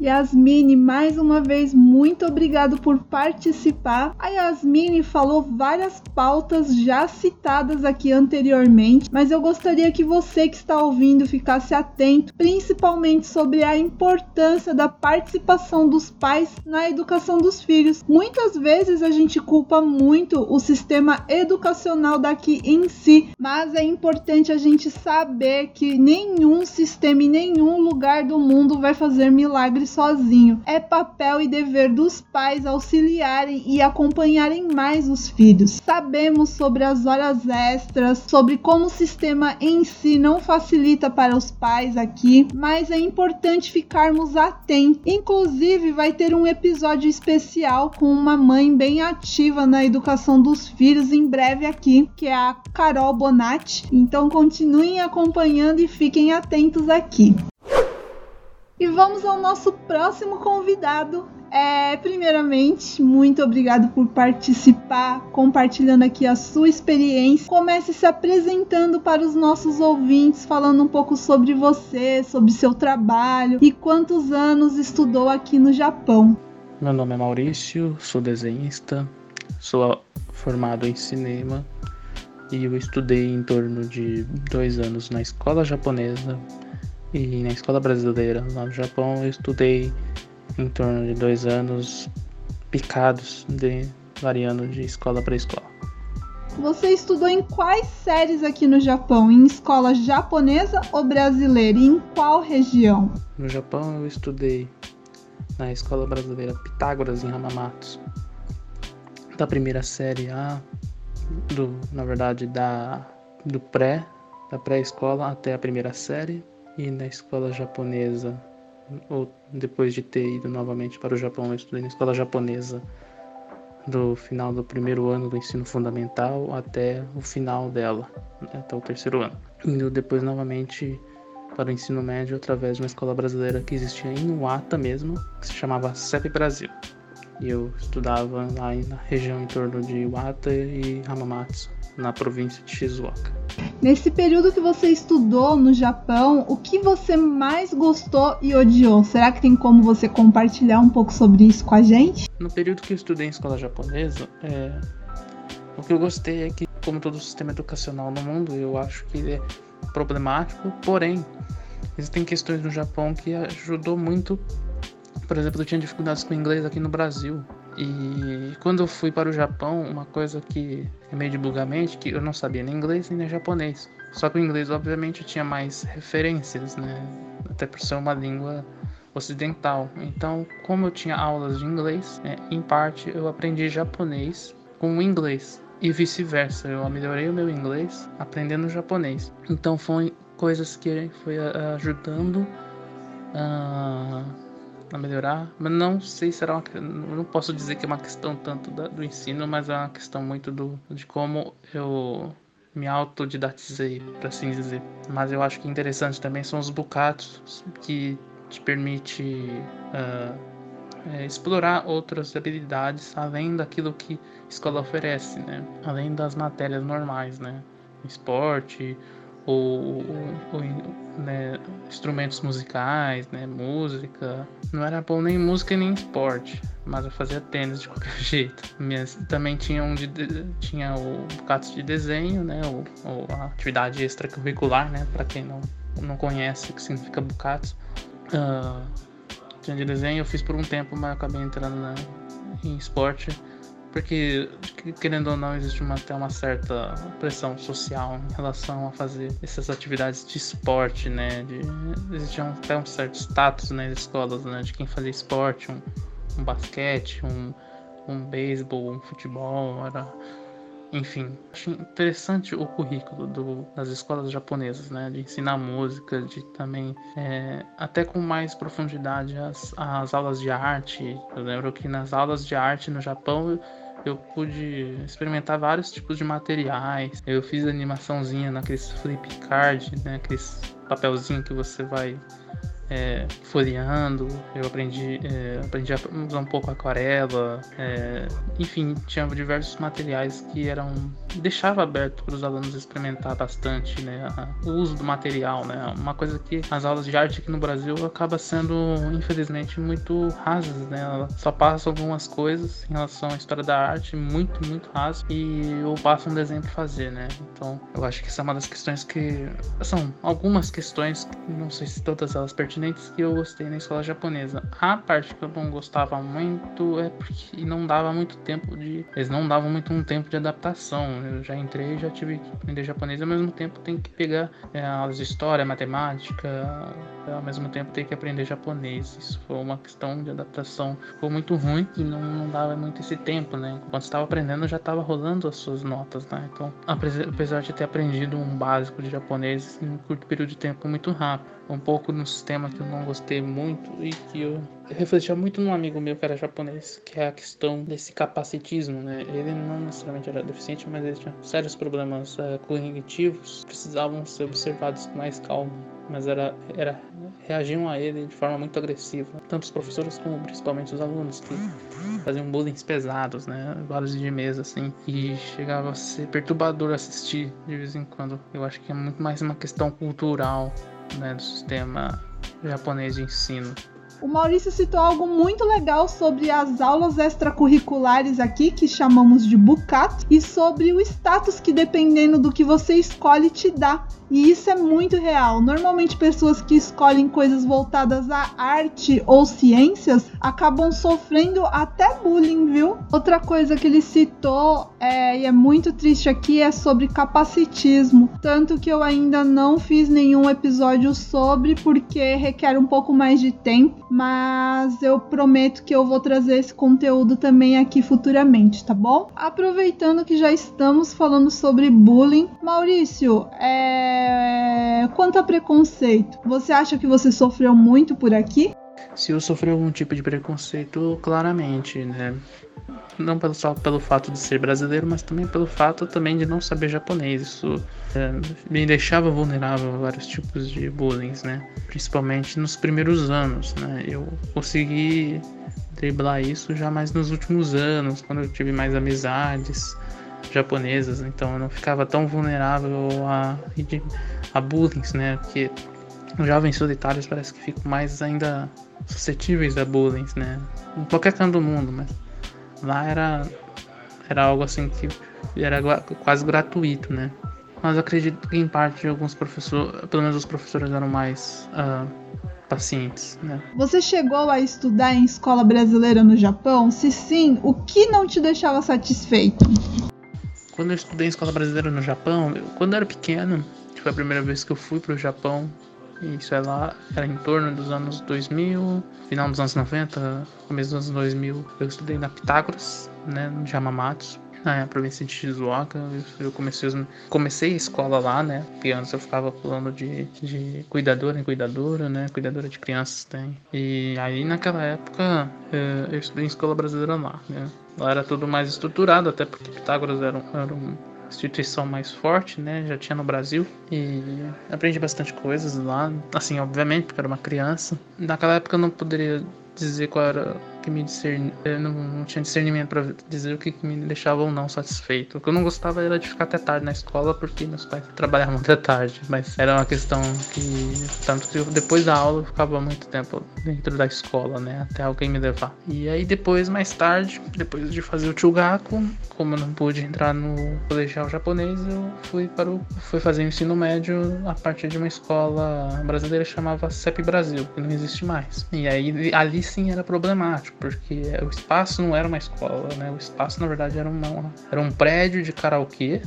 Yasmine, mais uma vez, muito obrigado por participar. A Yasmine falou várias pautas já citadas aqui anteriormente, mas eu gostaria que você que está ouvindo ficasse atento, principalmente sobre a importância da participação dos pais na educação dos filhos. Muitas vezes a gente culpa muito o sistema educacional daqui em si, mas é importante a gente saber que nenhum sistema e nenhum lugar do mundo vai fazer milagres sozinho. É papel e dever dos pais auxiliarem e acompanharem mais os filhos. Sabemos sobre as horas extras, sobre como o sistema em si não facilita para os pais aqui, mas é importante ficarmos atentos. Inclusive, vai ter um episódio especial com uma mãe bem ativa na educação dos filhos em breve aqui, que é a Carol Bonatti. Então, continuem acompanhando e fiquem atentos aqui. E vamos ao nosso próximo convidado. É, primeiramente, muito obrigado por participar, compartilhando aqui a sua experiência. Comece se apresentando para os nossos ouvintes, falando um pouco sobre você, sobre seu trabalho e quantos anos estudou aqui no Japão. Meu nome é Maurício, sou desenhista, sou formado em cinema e eu estudei em torno de dois anos na escola japonesa e na escola brasileira lá no Japão eu estudei em torno de dois anos picados, de, variando de escola para escola. Você estudou em quais séries aqui no Japão? Em escola japonesa ou brasileira? E em qual região? No Japão eu estudei na escola brasileira Pitágoras em Hamamatsu. Da primeira série A, do, na verdade da do pré, da pré-escola até a primeira série e na escola japonesa, ou depois de ter ido novamente para o Japão, eu estudei na escola japonesa do final do primeiro ano do ensino fundamental até o final dela, né, até o terceiro ano. Indo depois novamente para o ensino médio através de uma escola brasileira que existia em Uata mesmo, que se chamava CEP Brasil. E eu estudava lá na região em torno de Iwata e Hamamatsu, na província de Shizuoka. Nesse período que você estudou no Japão, o que você mais gostou e odiou? Será que tem como você compartilhar um pouco sobre isso com a gente? No período que eu estudei em escola japonesa, é... o que eu gostei é que, como todo sistema educacional no mundo, eu acho que ele é problemático, porém, existem questões no Japão que ajudou muito por exemplo, eu tinha dificuldades com inglês aqui no Brasil. E quando eu fui para o Japão, uma coisa que é meio divulgamente, que eu não sabia nem inglês nem japonês. Só que o inglês, obviamente, tinha mais referências, né? Até por ser uma língua ocidental. Então, como eu tinha aulas de inglês, é, em parte eu aprendi japonês com o inglês e vice-versa. Eu melhorei o meu inglês aprendendo japonês. Então, foram coisas que foi ajudando a a melhorar, mas não sei se será uma, não posso dizer que é uma questão tanto da, do ensino, mas é uma questão muito do de como eu me autodidatizei, por assim dizer. Mas eu acho que interessante também são os bucatos que te permite uh, é, explorar outras habilidades além daquilo que a escola oferece, né? Além das matérias normais, né? Esporte, ou, ou né, instrumentos musicais, né, música. Não era bom nem música nem esporte, mas eu fazia tênis de qualquer jeito. Também tinha um de, tinha o bocatos de desenho, né, ou, ou a atividade extracurricular, né, para quem não não conhece o que significa bocatos. Uh, tinha de desenho, eu fiz por um tempo, mas acabei entrando na, em esporte porque querendo ou não existe uma, até uma certa pressão social em relação a fazer essas atividades de esporte, né? De, existia um, até um certo status nas escolas, né? De quem fazia esporte, um, um basquete, um, um beisebol, um futebol, era enfim, acho interessante o currículo do, das escolas japonesas, né? De ensinar música, de também, é, até com mais profundidade, as, as aulas de arte. Eu lembro que nas aulas de arte no Japão eu pude experimentar vários tipos de materiais. Eu fiz animaçãozinha naqueles flip card, né? Aqueles papelzinho que você vai é, folheando, eu aprendi, é, aprendi a usar um pouco aquarela, é, enfim, tinha diversos materiais que eram deixava aberto para os alunos experimentar bastante, né, o uso do material, né, uma coisa que as aulas de arte aqui no Brasil acaba sendo, infelizmente, muito rasas, né, ela só passa algumas coisas em relação à história da arte, muito, muito raso, e ou passa um desenho para fazer, né, então eu acho que essa é uma das questões que, são algumas questões, não sei se todas elas pertinentes, que eu gostei na escola japonesa. A parte que eu não gostava muito é porque não dava muito tempo de, eles não davam muito um tempo de adaptação, eu já entrei já tive que aprender japonês, ao mesmo tempo tem que pegar é, aulas de história, matemática, ao mesmo tempo tem que aprender japonês. Isso foi uma questão de adaptação, ficou muito ruim e não, não dava muito esse tempo, né? Quando estava aprendendo já estava rolando as suas notas, né? Então, apesar de ter aprendido um básico de japonês em um curto período de tempo muito rápido, um pouco no sistema que eu não gostei muito e que eu refletia muito num amigo meu que era japonês, que é a questão desse capacitismo, né? Ele não necessariamente era deficiente, mas ele tinha sérios problemas uh, cognitivos, precisavam ser observados com mais calma, mas era, era reagiam a ele de forma muito agressiva, tanto os professores como principalmente os alunos que faziam bullying pesados, né? Vários de mesa assim, e chegava a ser perturbador assistir de vez em quando. Eu acho que é muito mais uma questão cultural, né, do sistema japonês de ensino. O Maurício citou algo muito legal sobre as aulas extracurriculares aqui, que chamamos de bucato, e sobre o status que, dependendo do que você escolhe, te dá. E isso é muito real. Normalmente, pessoas que escolhem coisas voltadas à arte ou ciências acabam sofrendo até bullying, viu? Outra coisa que ele citou é, e é muito triste aqui é sobre capacitismo. Tanto que eu ainda não fiz nenhum episódio sobre, porque requer um pouco mais de tempo. Mas eu prometo que eu vou trazer esse conteúdo também aqui futuramente, tá bom? Aproveitando que já estamos falando sobre bullying, Maurício, é é, quanto a preconceito, você acha que você sofreu muito por aqui? Se eu sofri algum tipo de preconceito, claramente, né? Não só pelo fato de ser brasileiro, mas também pelo fato também de não saber japonês. Isso é, me deixava vulnerável a vários tipos de bullying, né? Principalmente nos primeiros anos, né? Eu consegui driblar isso já mais nos últimos anos, quando eu tive mais amizades japonesas, então eu não ficava tão vulnerável a, a bullying, né? Porque jovens solitários parece que ficam mais ainda suscetíveis a bullying, né? Em qualquer canto do mundo, mas lá era, era algo assim que era quase gratuito, né? Mas eu acredito que em parte alguns professores, pelo menos os professores eram mais uh, pacientes, né? Você chegou a estudar em escola brasileira no Japão? Se sim, o que não te deixava satisfeito? Quando eu estudei em escola brasileira no Japão, eu, quando eu era pequeno, foi a primeira vez que eu fui para o Japão. Isso é lá, era em torno dos anos 2000, final dos anos 90, começo dos anos 2000. Eu estudei na Pitágoras, né, no Yamamatsu na província de Shizuoka. Eu comecei, comecei a escola lá, né? Porque antes eu ficava pulando de, de cuidadora em cuidadora, né? Cuidadora de crianças tem. E aí naquela época eh, eu estudei em escola brasileira lá, né? Lá era tudo mais estruturado, até porque Pitágoras era, era uma instituição mais forte, né? Já tinha no Brasil. E aprendi bastante coisas lá. Assim, obviamente, porque era uma criança. Naquela época eu não poderia dizer qual era que me discernir, eu não, não tinha discernimento para dizer o que, me deixava ou não satisfeito. O que eu não gostava era de ficar até tarde na escola, porque meus pais trabalhavam até tarde, mas era uma questão que, tanto que depois da aula eu ficava muito tempo dentro da escola, né, até alguém me levar. E aí depois, mais tarde, depois de fazer o Chugaku, como eu não pude entrar no colegial japonês, eu fui para o, fui fazer o ensino médio a partir de uma escola brasileira que chamava CEP Brasil, que não existe mais. E aí ali sim era problemático porque o espaço não era uma escola, né? O espaço, na verdade, era, uma, era um prédio de karaokê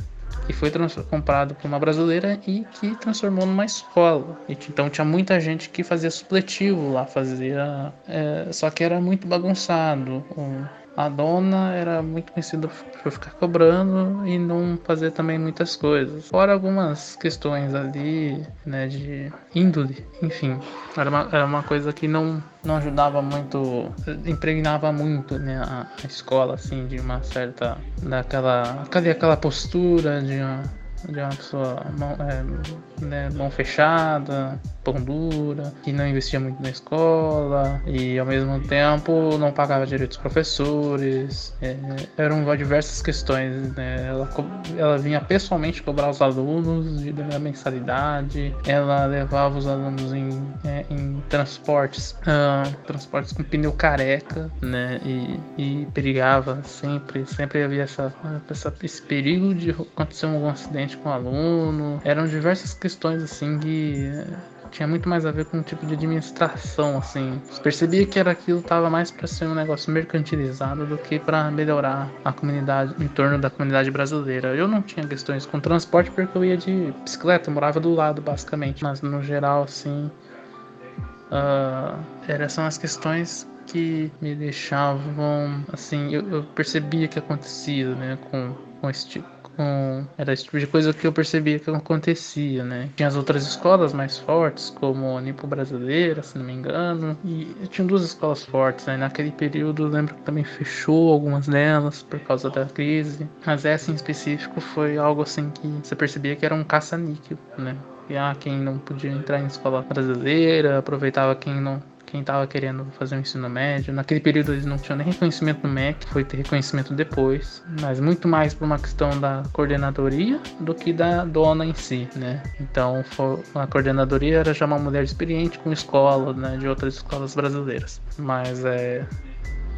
que foi comprado por uma brasileira e que transformou numa escola. E, então tinha muita gente que fazia supletivo lá, fazia. É, só que era muito bagunçado. Um, a dona era muito conhecida por ficar cobrando e não fazer também muitas coisas. Fora algumas questões ali, né, de índole, enfim. Era uma, era uma coisa que não, não ajudava muito, impregnava muito, né, a, a escola, assim, de uma certa, daquela, aquela postura de uma, de uma pessoa mão, é, né, mão fechada, pão dura, que não investia muito na escola e ao mesmo tempo não pagava direito aos professores. É, eram diversas questões. Né? Ela, ela vinha pessoalmente cobrar os alunos de, da mensalidade, ela levava os alunos em, é, em transportes, uh, transportes com pneu careca, né? E, e perigava sempre, sempre havia essa, essa, esse perigo de acontecer algum acidente com o aluno. Eram diversas questões assim que tinha muito mais a ver com um tipo de administração, assim. Percebia que era aquilo tava mais para ser um negócio mercantilizado do que para melhorar a comunidade em torno da comunidade brasileira. Eu não tinha questões com transporte porque eu ia de bicicleta, morava do lado basicamente, mas no geral assim, uh, essas são as questões que me deixavam assim, eu, eu percebia que acontecia, né, com com esse tipo com. Era esse tipo de coisa que eu percebia que acontecia, né? Tinha as outras escolas mais fortes, como a Nipo Brasileira, se não me engano. E tinha duas escolas fortes, né? Naquele período eu lembro que também fechou algumas delas por causa da crise. Mas essa em específico foi algo assim que você percebia que era um caça-níquel, né? E ah, quem não podia entrar em escola brasileira, aproveitava quem não quem estava querendo fazer o ensino médio. Naquele período eles não tinham nem reconhecimento no MEC, foi ter reconhecimento depois, mas muito mais por uma questão da coordenadoria do que da dona em si, né? Então a coordenadoria era já uma mulher experiente com escola, né, de outras escolas brasileiras. Mas é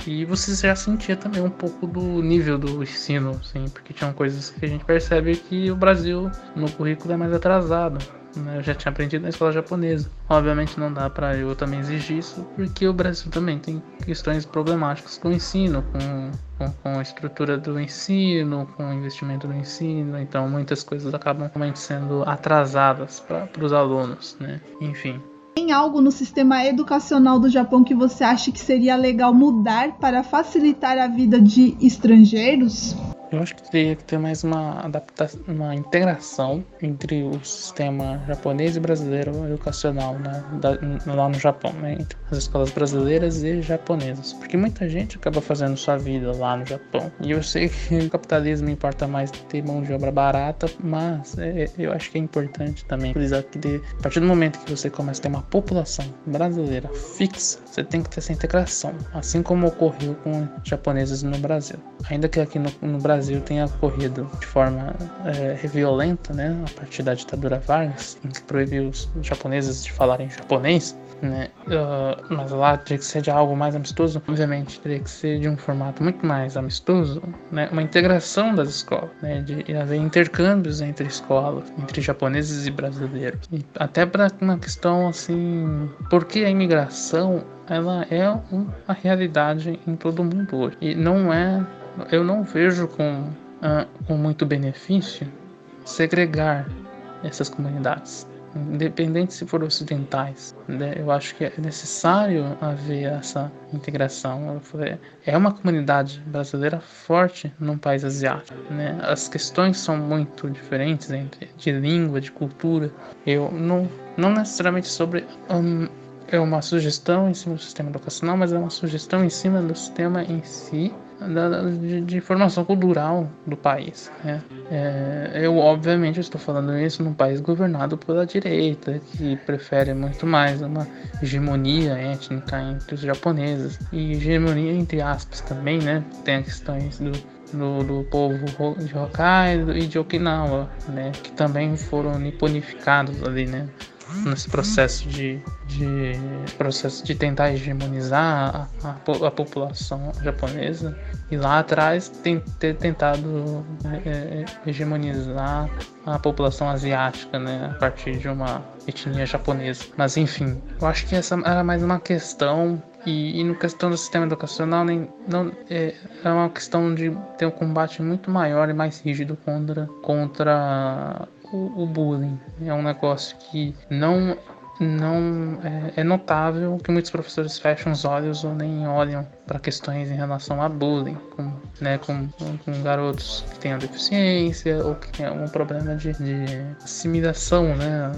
e você já sentia também um pouco do nível do ensino, assim, porque tinham coisas que a gente percebe que o Brasil no currículo é mais atrasado. Né? Eu já tinha aprendido na escola japonesa. Obviamente não dá para eu também exigir isso, porque o Brasil também tem questões problemáticas com o ensino, com, com, com a estrutura do ensino, com o investimento do ensino. Então muitas coisas acabam realmente sendo atrasadas para os alunos, né? Enfim. Tem algo no sistema educacional do Japão que você acha que seria legal mudar para facilitar a vida de estrangeiros? Eu acho que teria que ter mais uma adaptação, uma integração entre o sistema japonês e brasileiro educacional né, da, lá no Japão, né, entre as escolas brasileiras e japonesas, porque muita gente acaba fazendo sua vida lá no Japão. E eu sei que o capitalismo importa mais ter mão de obra barata, mas é, eu acho que é importante também frisar que de, a partir do momento que você começa a ter uma população brasileira fixa, você tem que ter essa integração, assim como ocorreu com japoneses no Brasil. Ainda que aqui no, no Brasil Brasil tenha ocorrido de forma é, violenta, né, a partir da ditadura Vargas, que proibiu os japoneses de falarem japonês, né, uh, mas lá teria que ser de algo mais amistoso, obviamente teria que ser de um formato muito mais amistoso, né, uma integração das escolas, né, de haver intercâmbios entre escolas, entre japoneses e brasileiros, e até para uma questão assim, porque a imigração ela é uma realidade em todo o mundo hoje. E não é eu não vejo com, uh, com muito benefício segregar essas comunidades, independente se forem ocidentais. Né? Eu acho que é necessário haver essa integração. É uma comunidade brasileira forte num país asiático. Né? As questões são muito diferentes entre de língua, de cultura. Eu não, não necessariamente sobre um, é uma sugestão em cima do sistema educacional, mas é uma sugestão em cima do sistema em si da, de, de, formação cultural do país. Né? É, eu, obviamente, estou falando isso num país governado pela direita, que prefere muito mais uma hegemonia étnica entre os japoneses, e hegemonia entre aspas também, né? Tem questões do, do, do, povo de Hokkaido e de Okinawa, né, que também foram niponificados ali, né, nesse processo de, de processo de tentar hegemonizar a, a, a população japonesa e lá atrás tem ter tentado é, é, hegemonizar a população asiática, né, a partir de uma etnia japonesa. Mas enfim, eu acho que essa era mais uma questão e, e no questão do sistema educacional nem não é, é uma questão de ter um combate muito maior e mais rígido contra contra o, o bullying. É um negócio que não não é, é, notável que muitos professores fecham os olhos ou nem olham para questões em relação a bullying, com, né, com, com, garotos que tenham deficiência ou que tenham algum problema de, de assimilação, né,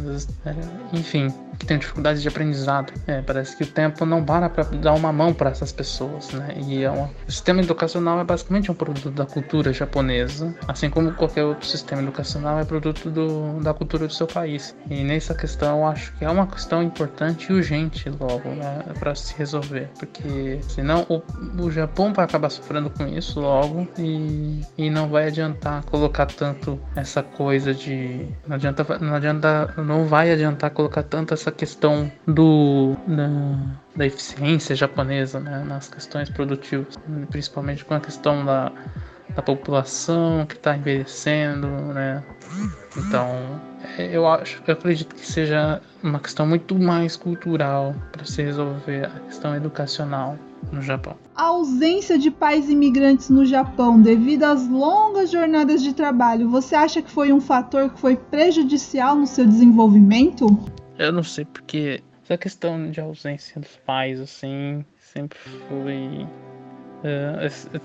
é, enfim, que tenham dificuldades de aprendizado. É, parece que o tempo não para para dar uma mão para essas pessoas, né, e é uma, o sistema educacional é basicamente um produto da cultura japonesa, assim como qualquer outro sistema educacional é produto do, da cultura do seu país. E nessa questão eu acho que é uma questão importante e urgente logo, né, para se resolver, porque senão o o, Japão vai acabar sofrendo com isso logo e, e não vai adiantar colocar tanto essa coisa de. Não adianta, não adianta. Não vai adiantar colocar tanto essa questão do. Da, da eficiência japonesa né, nas questões produtivas, principalmente com a questão da, da população que está envelhecendo, né? Então, eu acho, eu acredito que seja uma questão muito mais cultural para se resolver a questão educacional no Japão. A ausência de pais imigrantes no Japão devido às longas jornadas de trabalho, você acha que foi um fator que foi prejudicial no seu desenvolvimento? Eu não sei, porque essa questão de ausência dos pais, assim, sempre foi. Uh,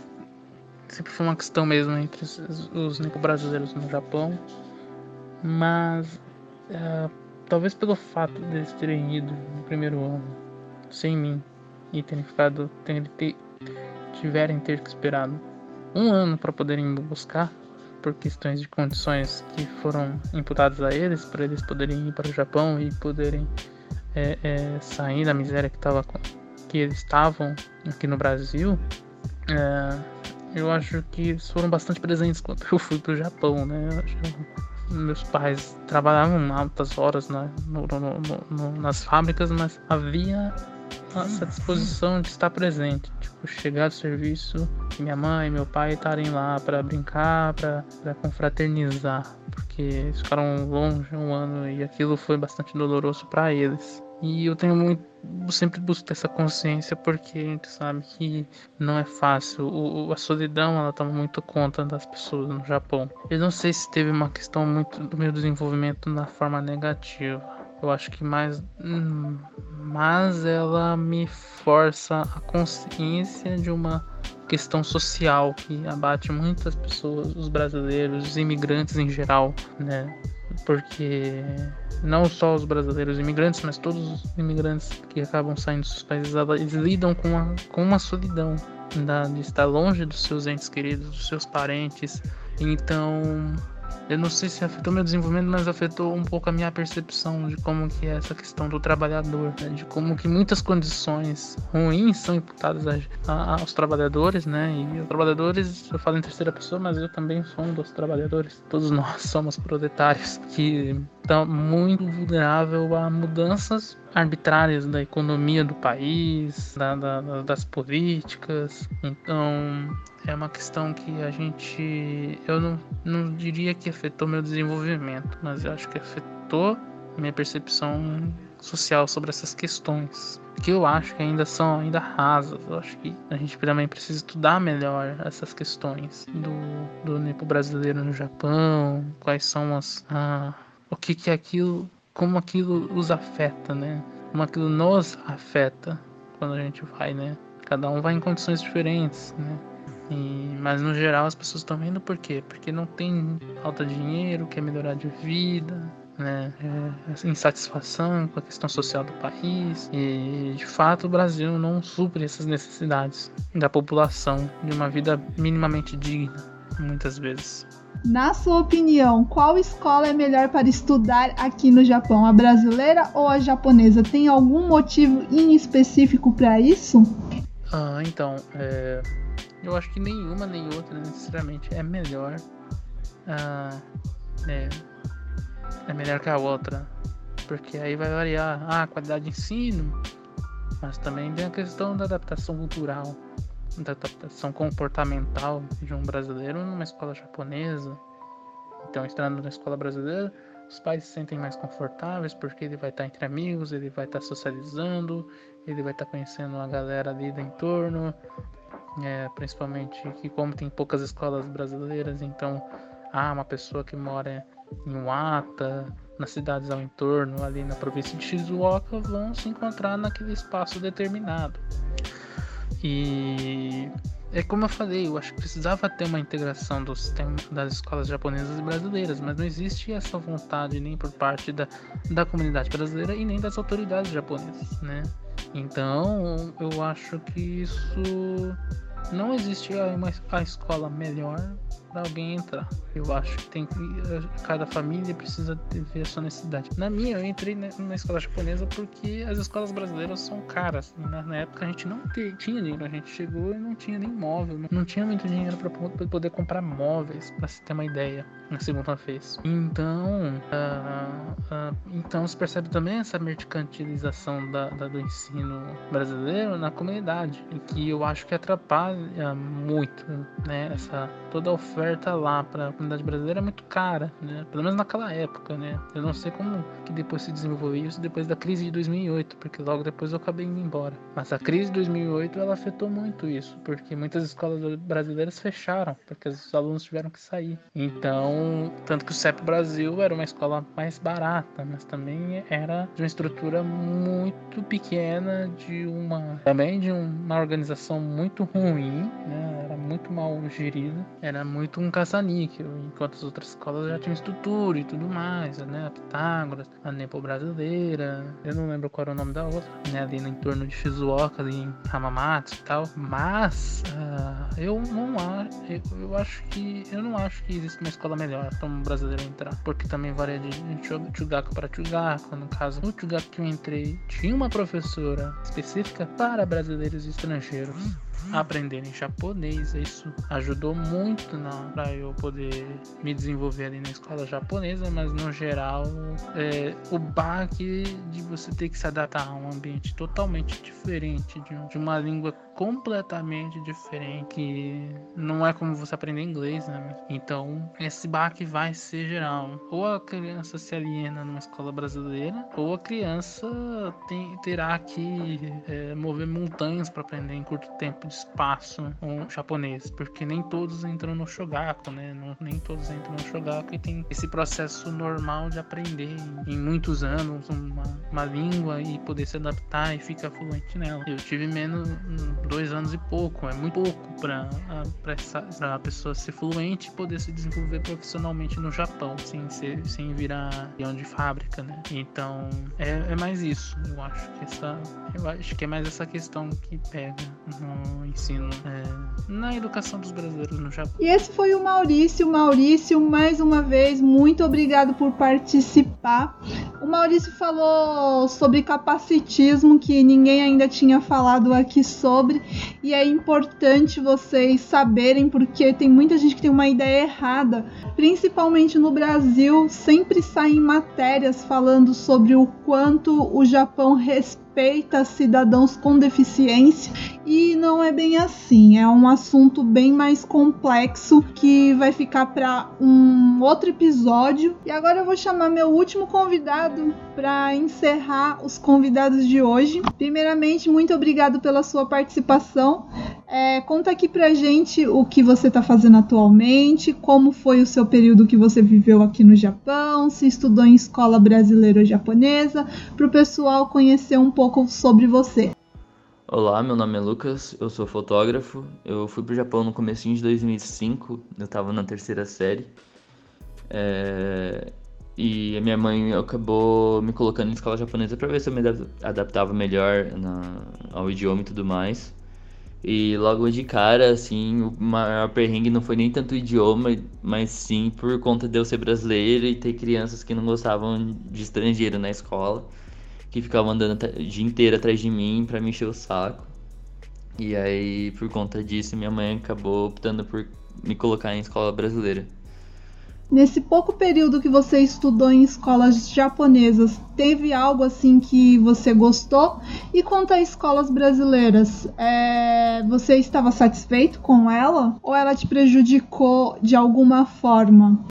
sempre foi uma questão mesmo entre os, os brasileiros no Japão. Mas. Uh, talvez pelo fato deles terem ido no primeiro ano sem mim e terem ficado, terem, ter, tiverem ter que esperado um ano para poderem buscar por questões de condições que foram imputadas a eles, para eles poderem ir para o Japão e poderem é, é, sair da miséria que, tava, que eles estavam aqui no Brasil. É, eu acho que eles foram bastante presentes quando eu fui para o Japão, né? meus pais trabalhavam altas horas né, no, no, no, nas fábricas, mas havia essa disposição de estar presente, tipo, chegar do serviço e minha mãe e meu pai estarem lá para brincar, para confraternizar, porque eles ficaram longe um ano e aquilo foi bastante doloroso para eles. E eu tenho muito, sempre busco essa consciência porque a gente sabe que não é fácil. O, a solidão ela toma muito conta das pessoas no Japão. Eu não sei se teve uma questão muito do meu desenvolvimento na forma negativa eu acho que mais. Hum, mas ela me força a consciência de uma questão social que abate muitas pessoas, os brasileiros, os imigrantes em geral, né? Porque não só os brasileiros imigrantes, mas todos os imigrantes que acabam saindo dos países, eles lidam com uma, com uma solidão da, de estar longe dos seus entes queridos, dos seus parentes. Então, eu não sei se afetou meu desenvolvimento, mas afetou um pouco a minha percepção de como que é essa questão do trabalhador, né? de como que muitas condições ruins são imputadas a, a, aos trabalhadores, né? E os trabalhadores, eu falo em terceira pessoa, mas eu também sou um dos trabalhadores. Todos nós somos proletários que estão muito vulnerável a mudanças arbitrárias da economia do país, da, da, das políticas. Então, é uma questão que a gente. Eu não, não diria que afetou meu desenvolvimento, mas eu acho que afetou minha percepção social sobre essas questões. Que eu acho que ainda são ainda rasas. Eu acho que a gente também precisa estudar melhor essas questões do, do nepo brasileiro no Japão, quais são as. Ah, o que, que aquilo, como aquilo os afeta, né? Como aquilo nos afeta quando a gente vai, né? Cada um vai em condições diferentes, né? E, mas no geral as pessoas estão indo por quê? Porque não tem falta de dinheiro, quer melhorar de vida, né? É, insatisfação com a questão social do país. E de fato o Brasil não supre essas necessidades da população de uma vida minimamente digna, muitas vezes. Na sua opinião, qual escola é melhor para estudar aqui no Japão? A brasileira ou a japonesa? Tem algum motivo em específico para isso? Ah, então, é, eu acho que nenhuma nem outra necessariamente é melhor. Ah, é, é melhor que a outra. Porque aí vai variar ah, a qualidade de ensino, mas também tem a questão da adaptação cultural, da adaptação comportamental de um brasileiro numa escola japonesa. Então, estando na escola brasileira, os pais se sentem mais confortáveis porque ele vai estar entre amigos, ele vai estar socializando, ele vai estar conhecendo a galera ali do entorno, é, principalmente que como tem poucas escolas brasileiras, então há uma pessoa que mora em Wata, nas cidades ao entorno, ali na província de Shizuoka, vão se encontrar naquele espaço determinado. E é como eu falei, eu acho que precisava ter uma integração do sistema das escolas japonesas e brasileiras, mas não existe essa vontade nem por parte da, da comunidade brasileira e nem das autoridades japonesas, né? Então, eu acho que isso não existe uma a escola melhor para alguém entrar. Eu acho que tem que cada família precisa ver a sua necessidade. Na minha, eu entrei na escola japonesa porque as escolas brasileiras são caras. Na, na época a gente não tinha dinheiro, a gente chegou e não tinha nem móvel, não, tinha muito dinheiro para poder comprar móveis, para se ter uma ideia, na segunda vez. Então, uh, uh, então se percebe também essa mercantilização da, da, do ensino brasileiro na comunidade, que eu acho que atrapalha muito, né, essa toda a oferta oferta lá para a comunidade brasileira é muito cara, né? Pelo menos naquela época, né? Eu não sei como que depois se desenvolveu isso depois da crise de 2008, porque logo depois eu acabei indo embora. Mas a crise de 2008 ela afetou muito isso, porque muitas escolas brasileiras fecharam, porque os alunos tiveram que sair. Então, tanto que o CEP Brasil era uma escola mais barata, mas também era de uma estrutura muito pequena, de uma também de uma organização muito ruim, né? Era muito mal gerida, era muito muito um caça-níquel, enquanto as outras escolas já tinham estrutura e tudo mais, né? A Pitágoras, a Nepo Brasileira, eu não lembro qual era o nome da outra, né? Ali no entorno de Shizuoka, ali em Hamamatsu e tal. Mas uh, eu não acho, eu, eu, acho que eu não acho que existe uma escola melhor para um brasileiro entrar, porque também varia de Chugaka para Chugaka. No caso, no Chugaka que eu entrei, tinha uma professora específica para brasileiros e estrangeiros aprenderem japonês. Isso ajudou muito para eu poder me desenvolver ali na escola japonesa, mas no geral é, o baque de você ter que se adaptar a um ambiente totalmente diferente, de, de uma língua completamente diferente, que não é como você aprender inglês, né? Então esse baque vai ser geral. Ou a criança se aliena numa escola brasileira, ou a criança tem, terá que é, mover montanhas para aprender em curto tempo de espaço um japonês, porque nem todos entram no shogaku, né? Não, nem todos entram no shogaku e tem esse processo normal de aprender em, em muitos anos uma, uma língua e poder se adaptar e ficar fluente nela. Eu tive menos dois anos e pouco, é muito pouco para a pessoa ser fluente e poder se desenvolver profissionalmente no Japão, sem, ser, sem virar leão de fábrica, né? Então é, é mais isso. Eu acho que essa, eu acho que é mais essa questão que pega no ensino, é, na educação dos brasileiros no Japão. E esse foi o Maurício. Maurício, mais uma vez, muito obrigado por participar. O Maurício falou sobre capacitismo que ninguém ainda tinha falado aqui sobre, e é importante vocês saberem porque tem muita gente que tem uma ideia errada, principalmente no Brasil, sempre saem matérias falando sobre o quanto o Japão respeita respeita cidadãos com deficiência e não é bem assim. É um assunto bem mais complexo que vai ficar para um outro episódio. E agora eu vou chamar meu último convidado para encerrar os convidados de hoje. Primeiramente, muito obrigado pela sua participação. É, conta aqui pra gente o que você está fazendo atualmente, como foi o seu período que você viveu aqui no Japão, se estudou em escola brasileira ou japonesa, para o pessoal conhecer um pouco sobre você. Olá, meu nome é Lucas, eu sou fotógrafo. Eu fui pro Japão no começo de 2005, eu estava na terceira série. É... E a minha mãe acabou me colocando em escola japonesa para ver se eu me adaptava melhor na... ao idioma e tudo mais. E logo de cara, assim, o maior perrengue não foi nem tanto o idioma, mas sim por conta de eu ser brasileiro e ter crianças que não gostavam de estrangeiro na escola, que ficavam andando o dia inteiro atrás de mim para me encher o saco. E aí, por conta disso, minha mãe acabou optando por me colocar em escola brasileira. Nesse pouco período que você estudou em escolas japonesas, teve algo assim que você gostou? E quanto a escolas brasileiras, é... você estava satisfeito com ela? Ou ela te prejudicou de alguma forma?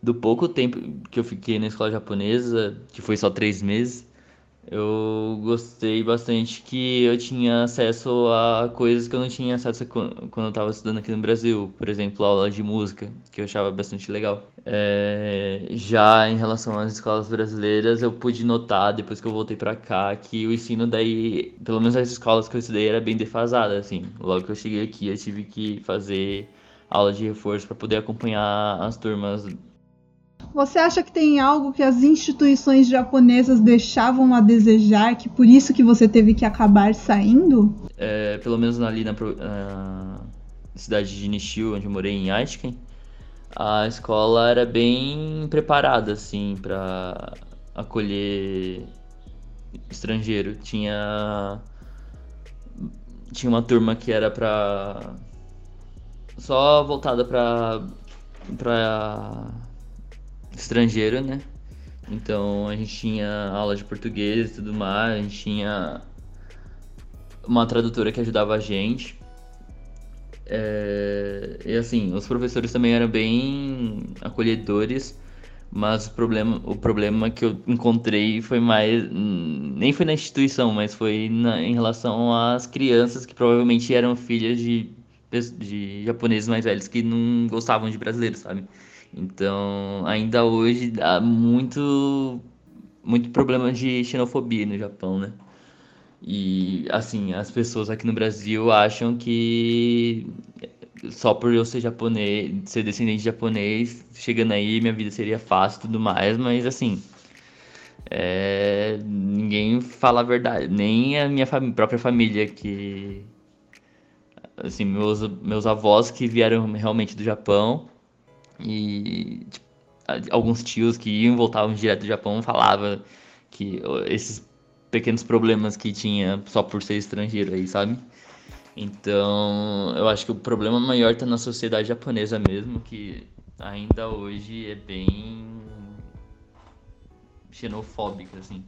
Do pouco tempo que eu fiquei na escola japonesa, que foi só três meses, eu gostei bastante que eu tinha acesso a coisas que eu não tinha acesso quando eu estava estudando aqui no Brasil. Por exemplo, aula de música, que eu achava bastante legal. É, já em relação às escolas brasileiras, eu pude notar, depois que eu voltei para cá, que o ensino daí, pelo menos as escolas que eu estudei, era bem defasada, assim. Logo que eu cheguei aqui, eu tive que fazer aula de reforço para poder acompanhar as turmas você acha que tem algo que as instituições japonesas deixavam a desejar, que por isso que você teve que acabar saindo? É, pelo menos ali na uh, cidade de Nishio, onde eu morei em Aitken, a escola era bem preparada assim para acolher estrangeiro. Tinha tinha uma turma que era para só voltada para para estrangeiro, né? Então a gente tinha aula de português e tudo mais, a gente tinha uma tradutora que ajudava a gente. É... E assim, os professores também eram bem acolhedores, mas o problema, o problema que eu encontrei foi mais. Nem foi na instituição, mas foi na, em relação às crianças que provavelmente eram filhas de, de japoneses mais velhos que não gostavam de brasileiros, sabe? Então, ainda hoje há muito, muito problema de xenofobia no Japão, né? E, assim, as pessoas aqui no Brasil acham que só por eu ser japonês, ser descendente de japonês, chegando aí minha vida seria fácil e tudo mais, mas, assim, é, ninguém fala a verdade, nem a minha fam própria família que assim, meus, meus avós que vieram realmente do Japão e tipo, alguns tios que iam e voltavam direto do Japão falavam que esses pequenos problemas que tinha só por ser estrangeiro aí, sabe? Então, eu acho que o problema maior tá na sociedade japonesa mesmo, que ainda hoje é bem xenofóbica, assim.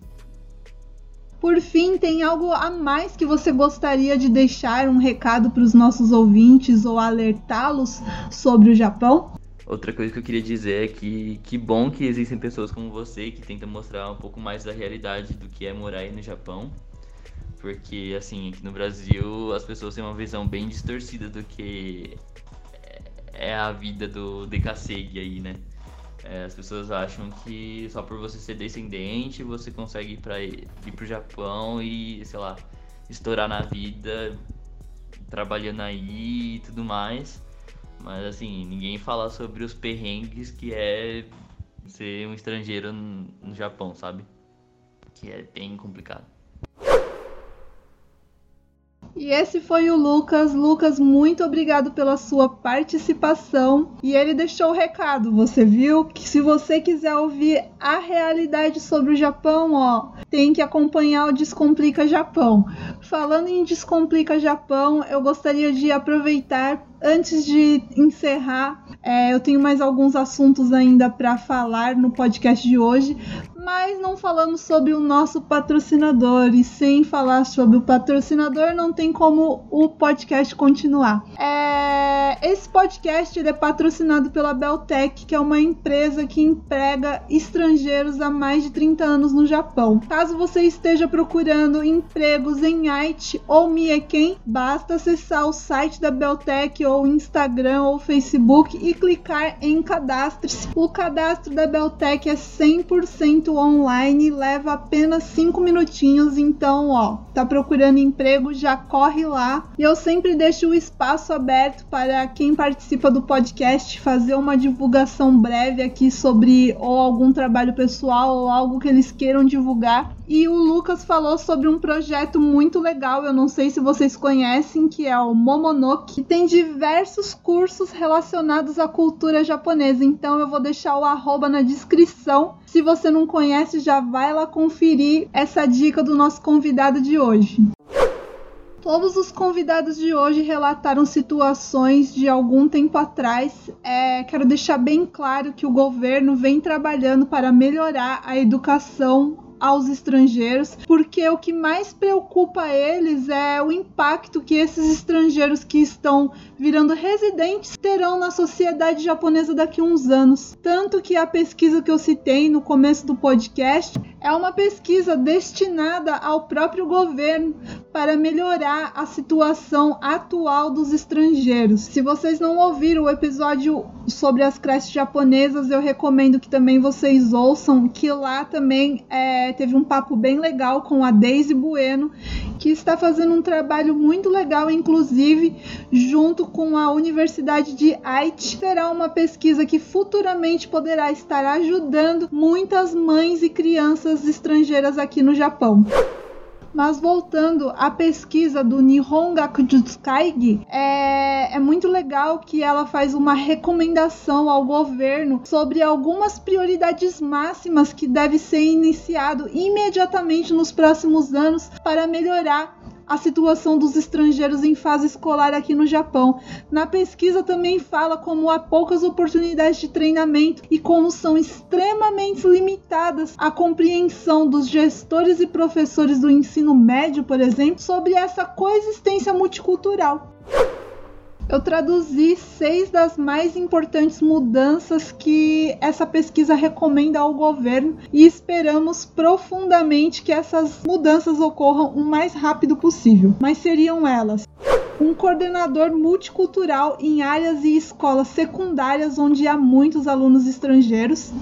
Por fim, tem algo a mais que você gostaria de deixar um recado para os nossos ouvintes ou alertá-los sobre o Japão? Outra coisa que eu queria dizer é que que bom que existem pessoas como você que tentam mostrar um pouco mais da realidade do que é morar aí no Japão. Porque, assim, aqui no Brasil as pessoas têm uma visão bem distorcida do que é a vida do Dekasegi aí, né? É, as pessoas acham que só por você ser descendente você consegue ir, pra, ir pro Japão e, sei lá, estourar na vida trabalhando aí e tudo mais. Mas assim, ninguém fala sobre os perrengues que é ser um estrangeiro no Japão, sabe? Que é bem complicado. E esse foi o Lucas. Lucas, muito obrigado pela sua participação. E ele deixou o recado. Você viu que se você quiser ouvir a realidade sobre o Japão, ó, tem que acompanhar o Descomplica Japão. Falando em Descomplica Japão, eu gostaria de aproveitar antes de encerrar, é, eu tenho mais alguns assuntos ainda para falar no podcast de hoje, mas não falamos sobre o nosso patrocinador. E sem falar sobre o patrocinador, não tem como o podcast continuar. É, esse podcast é patrocinado pela Beltec, que é uma empresa que emprega estrangeiros há mais de 30 anos no Japão. Caso você esteja procurando empregos em Aichi ou Mieken, basta acessar o site da Beltec ou Instagram ou Facebook e clicar em cadastre-se. O cadastro da Beltec é 100% online leva apenas 5 minutinhos, então, ó, tá procurando emprego, já corre lá. E eu sempre deixo o espaço aberto para quem participa do podcast fazer uma divulgação breve aqui sobre ou algum trabalho pessoal ou algo que eles queiram divulgar. E o Lucas falou sobre um projeto muito legal, eu não sei se vocês conhecem, que é o Momonoke, que tem diversos cursos relacionados à cultura japonesa. Então eu vou deixar o arroba na descrição. Se você não conhece, já vai lá conferir essa dica do nosso convidado de hoje. Todos os convidados de hoje relataram situações de algum tempo atrás. É, quero deixar bem claro que o governo vem trabalhando para melhorar a educação aos estrangeiros, porque o que mais preocupa eles é o impacto que esses estrangeiros que estão virando residentes terão na sociedade japonesa daqui a uns anos. Tanto que a pesquisa que eu citei no começo do podcast é uma pesquisa destinada ao próprio governo para melhorar a situação atual dos estrangeiros. Se vocês não ouviram o episódio sobre as creches japonesas, eu recomendo que também vocês ouçam, que lá também é, teve um papo bem legal com a Daisy Bueno, que está fazendo um trabalho muito legal, inclusive junto com a Universidade de Aichi. Será uma pesquisa que futuramente poderá estar ajudando muitas mães e crianças estrangeiras aqui no Japão. Mas voltando à pesquisa do Nihon Gakujutsukaigi, é, é muito legal que ela faz uma recomendação ao governo sobre algumas prioridades máximas que deve ser iniciado imediatamente nos próximos anos para melhorar a situação dos estrangeiros em fase escolar aqui no Japão. Na pesquisa também fala como há poucas oportunidades de treinamento e como são extremamente limitadas a compreensão dos gestores e professores do ensino médio, por exemplo, sobre essa coexistência multicultural eu traduzi seis das mais importantes mudanças que essa pesquisa recomenda ao governo e esperamos profundamente que essas mudanças ocorram o mais rápido possível. Mas seriam elas: um coordenador multicultural em áreas e escolas secundárias onde há muitos alunos estrangeiros,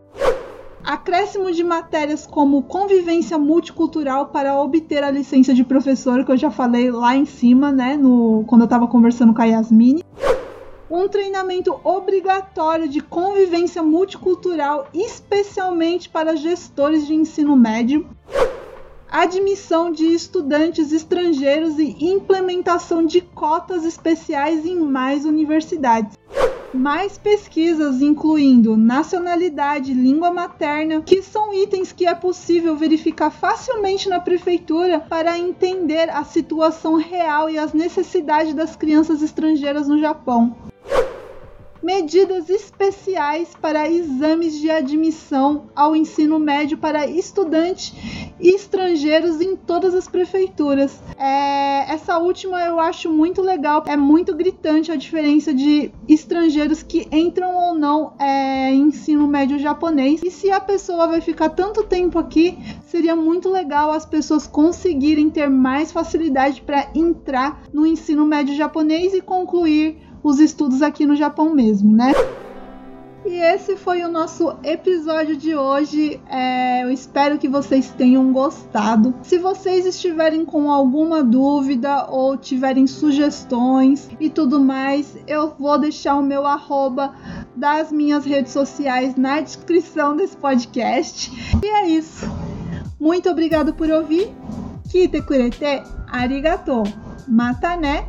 acréscimo de matérias como convivência multicultural para obter a licença de professor, que eu já falei lá em cima, né, no, quando eu estava conversando com a Yasmine. Um treinamento obrigatório de convivência multicultural, especialmente para gestores de ensino médio. Admissão de estudantes estrangeiros e implementação de cotas especiais em mais universidades mais pesquisas incluindo nacionalidade, língua materna, que são itens que é possível verificar facilmente na prefeitura para entender a situação real e as necessidades das crianças estrangeiras no Japão medidas especiais para exames de admissão ao ensino médio para estudantes estrangeiros em todas as prefeituras. É, essa última eu acho muito legal, é muito gritante a diferença de estrangeiros que entram ou não é, em ensino médio japonês. E se a pessoa vai ficar tanto tempo aqui, seria muito legal as pessoas conseguirem ter mais facilidade para entrar no ensino médio japonês e concluir os estudos aqui no Japão mesmo, né? E esse foi o nosso episódio de hoje. É, eu espero que vocês tenham gostado. Se vocês estiverem com alguma dúvida ou tiverem sugestões e tudo mais, eu vou deixar o meu arroba das minhas redes sociais na descrição desse podcast. E é isso. Muito obrigado por ouvir. Kite kurete arigatou. Mata né?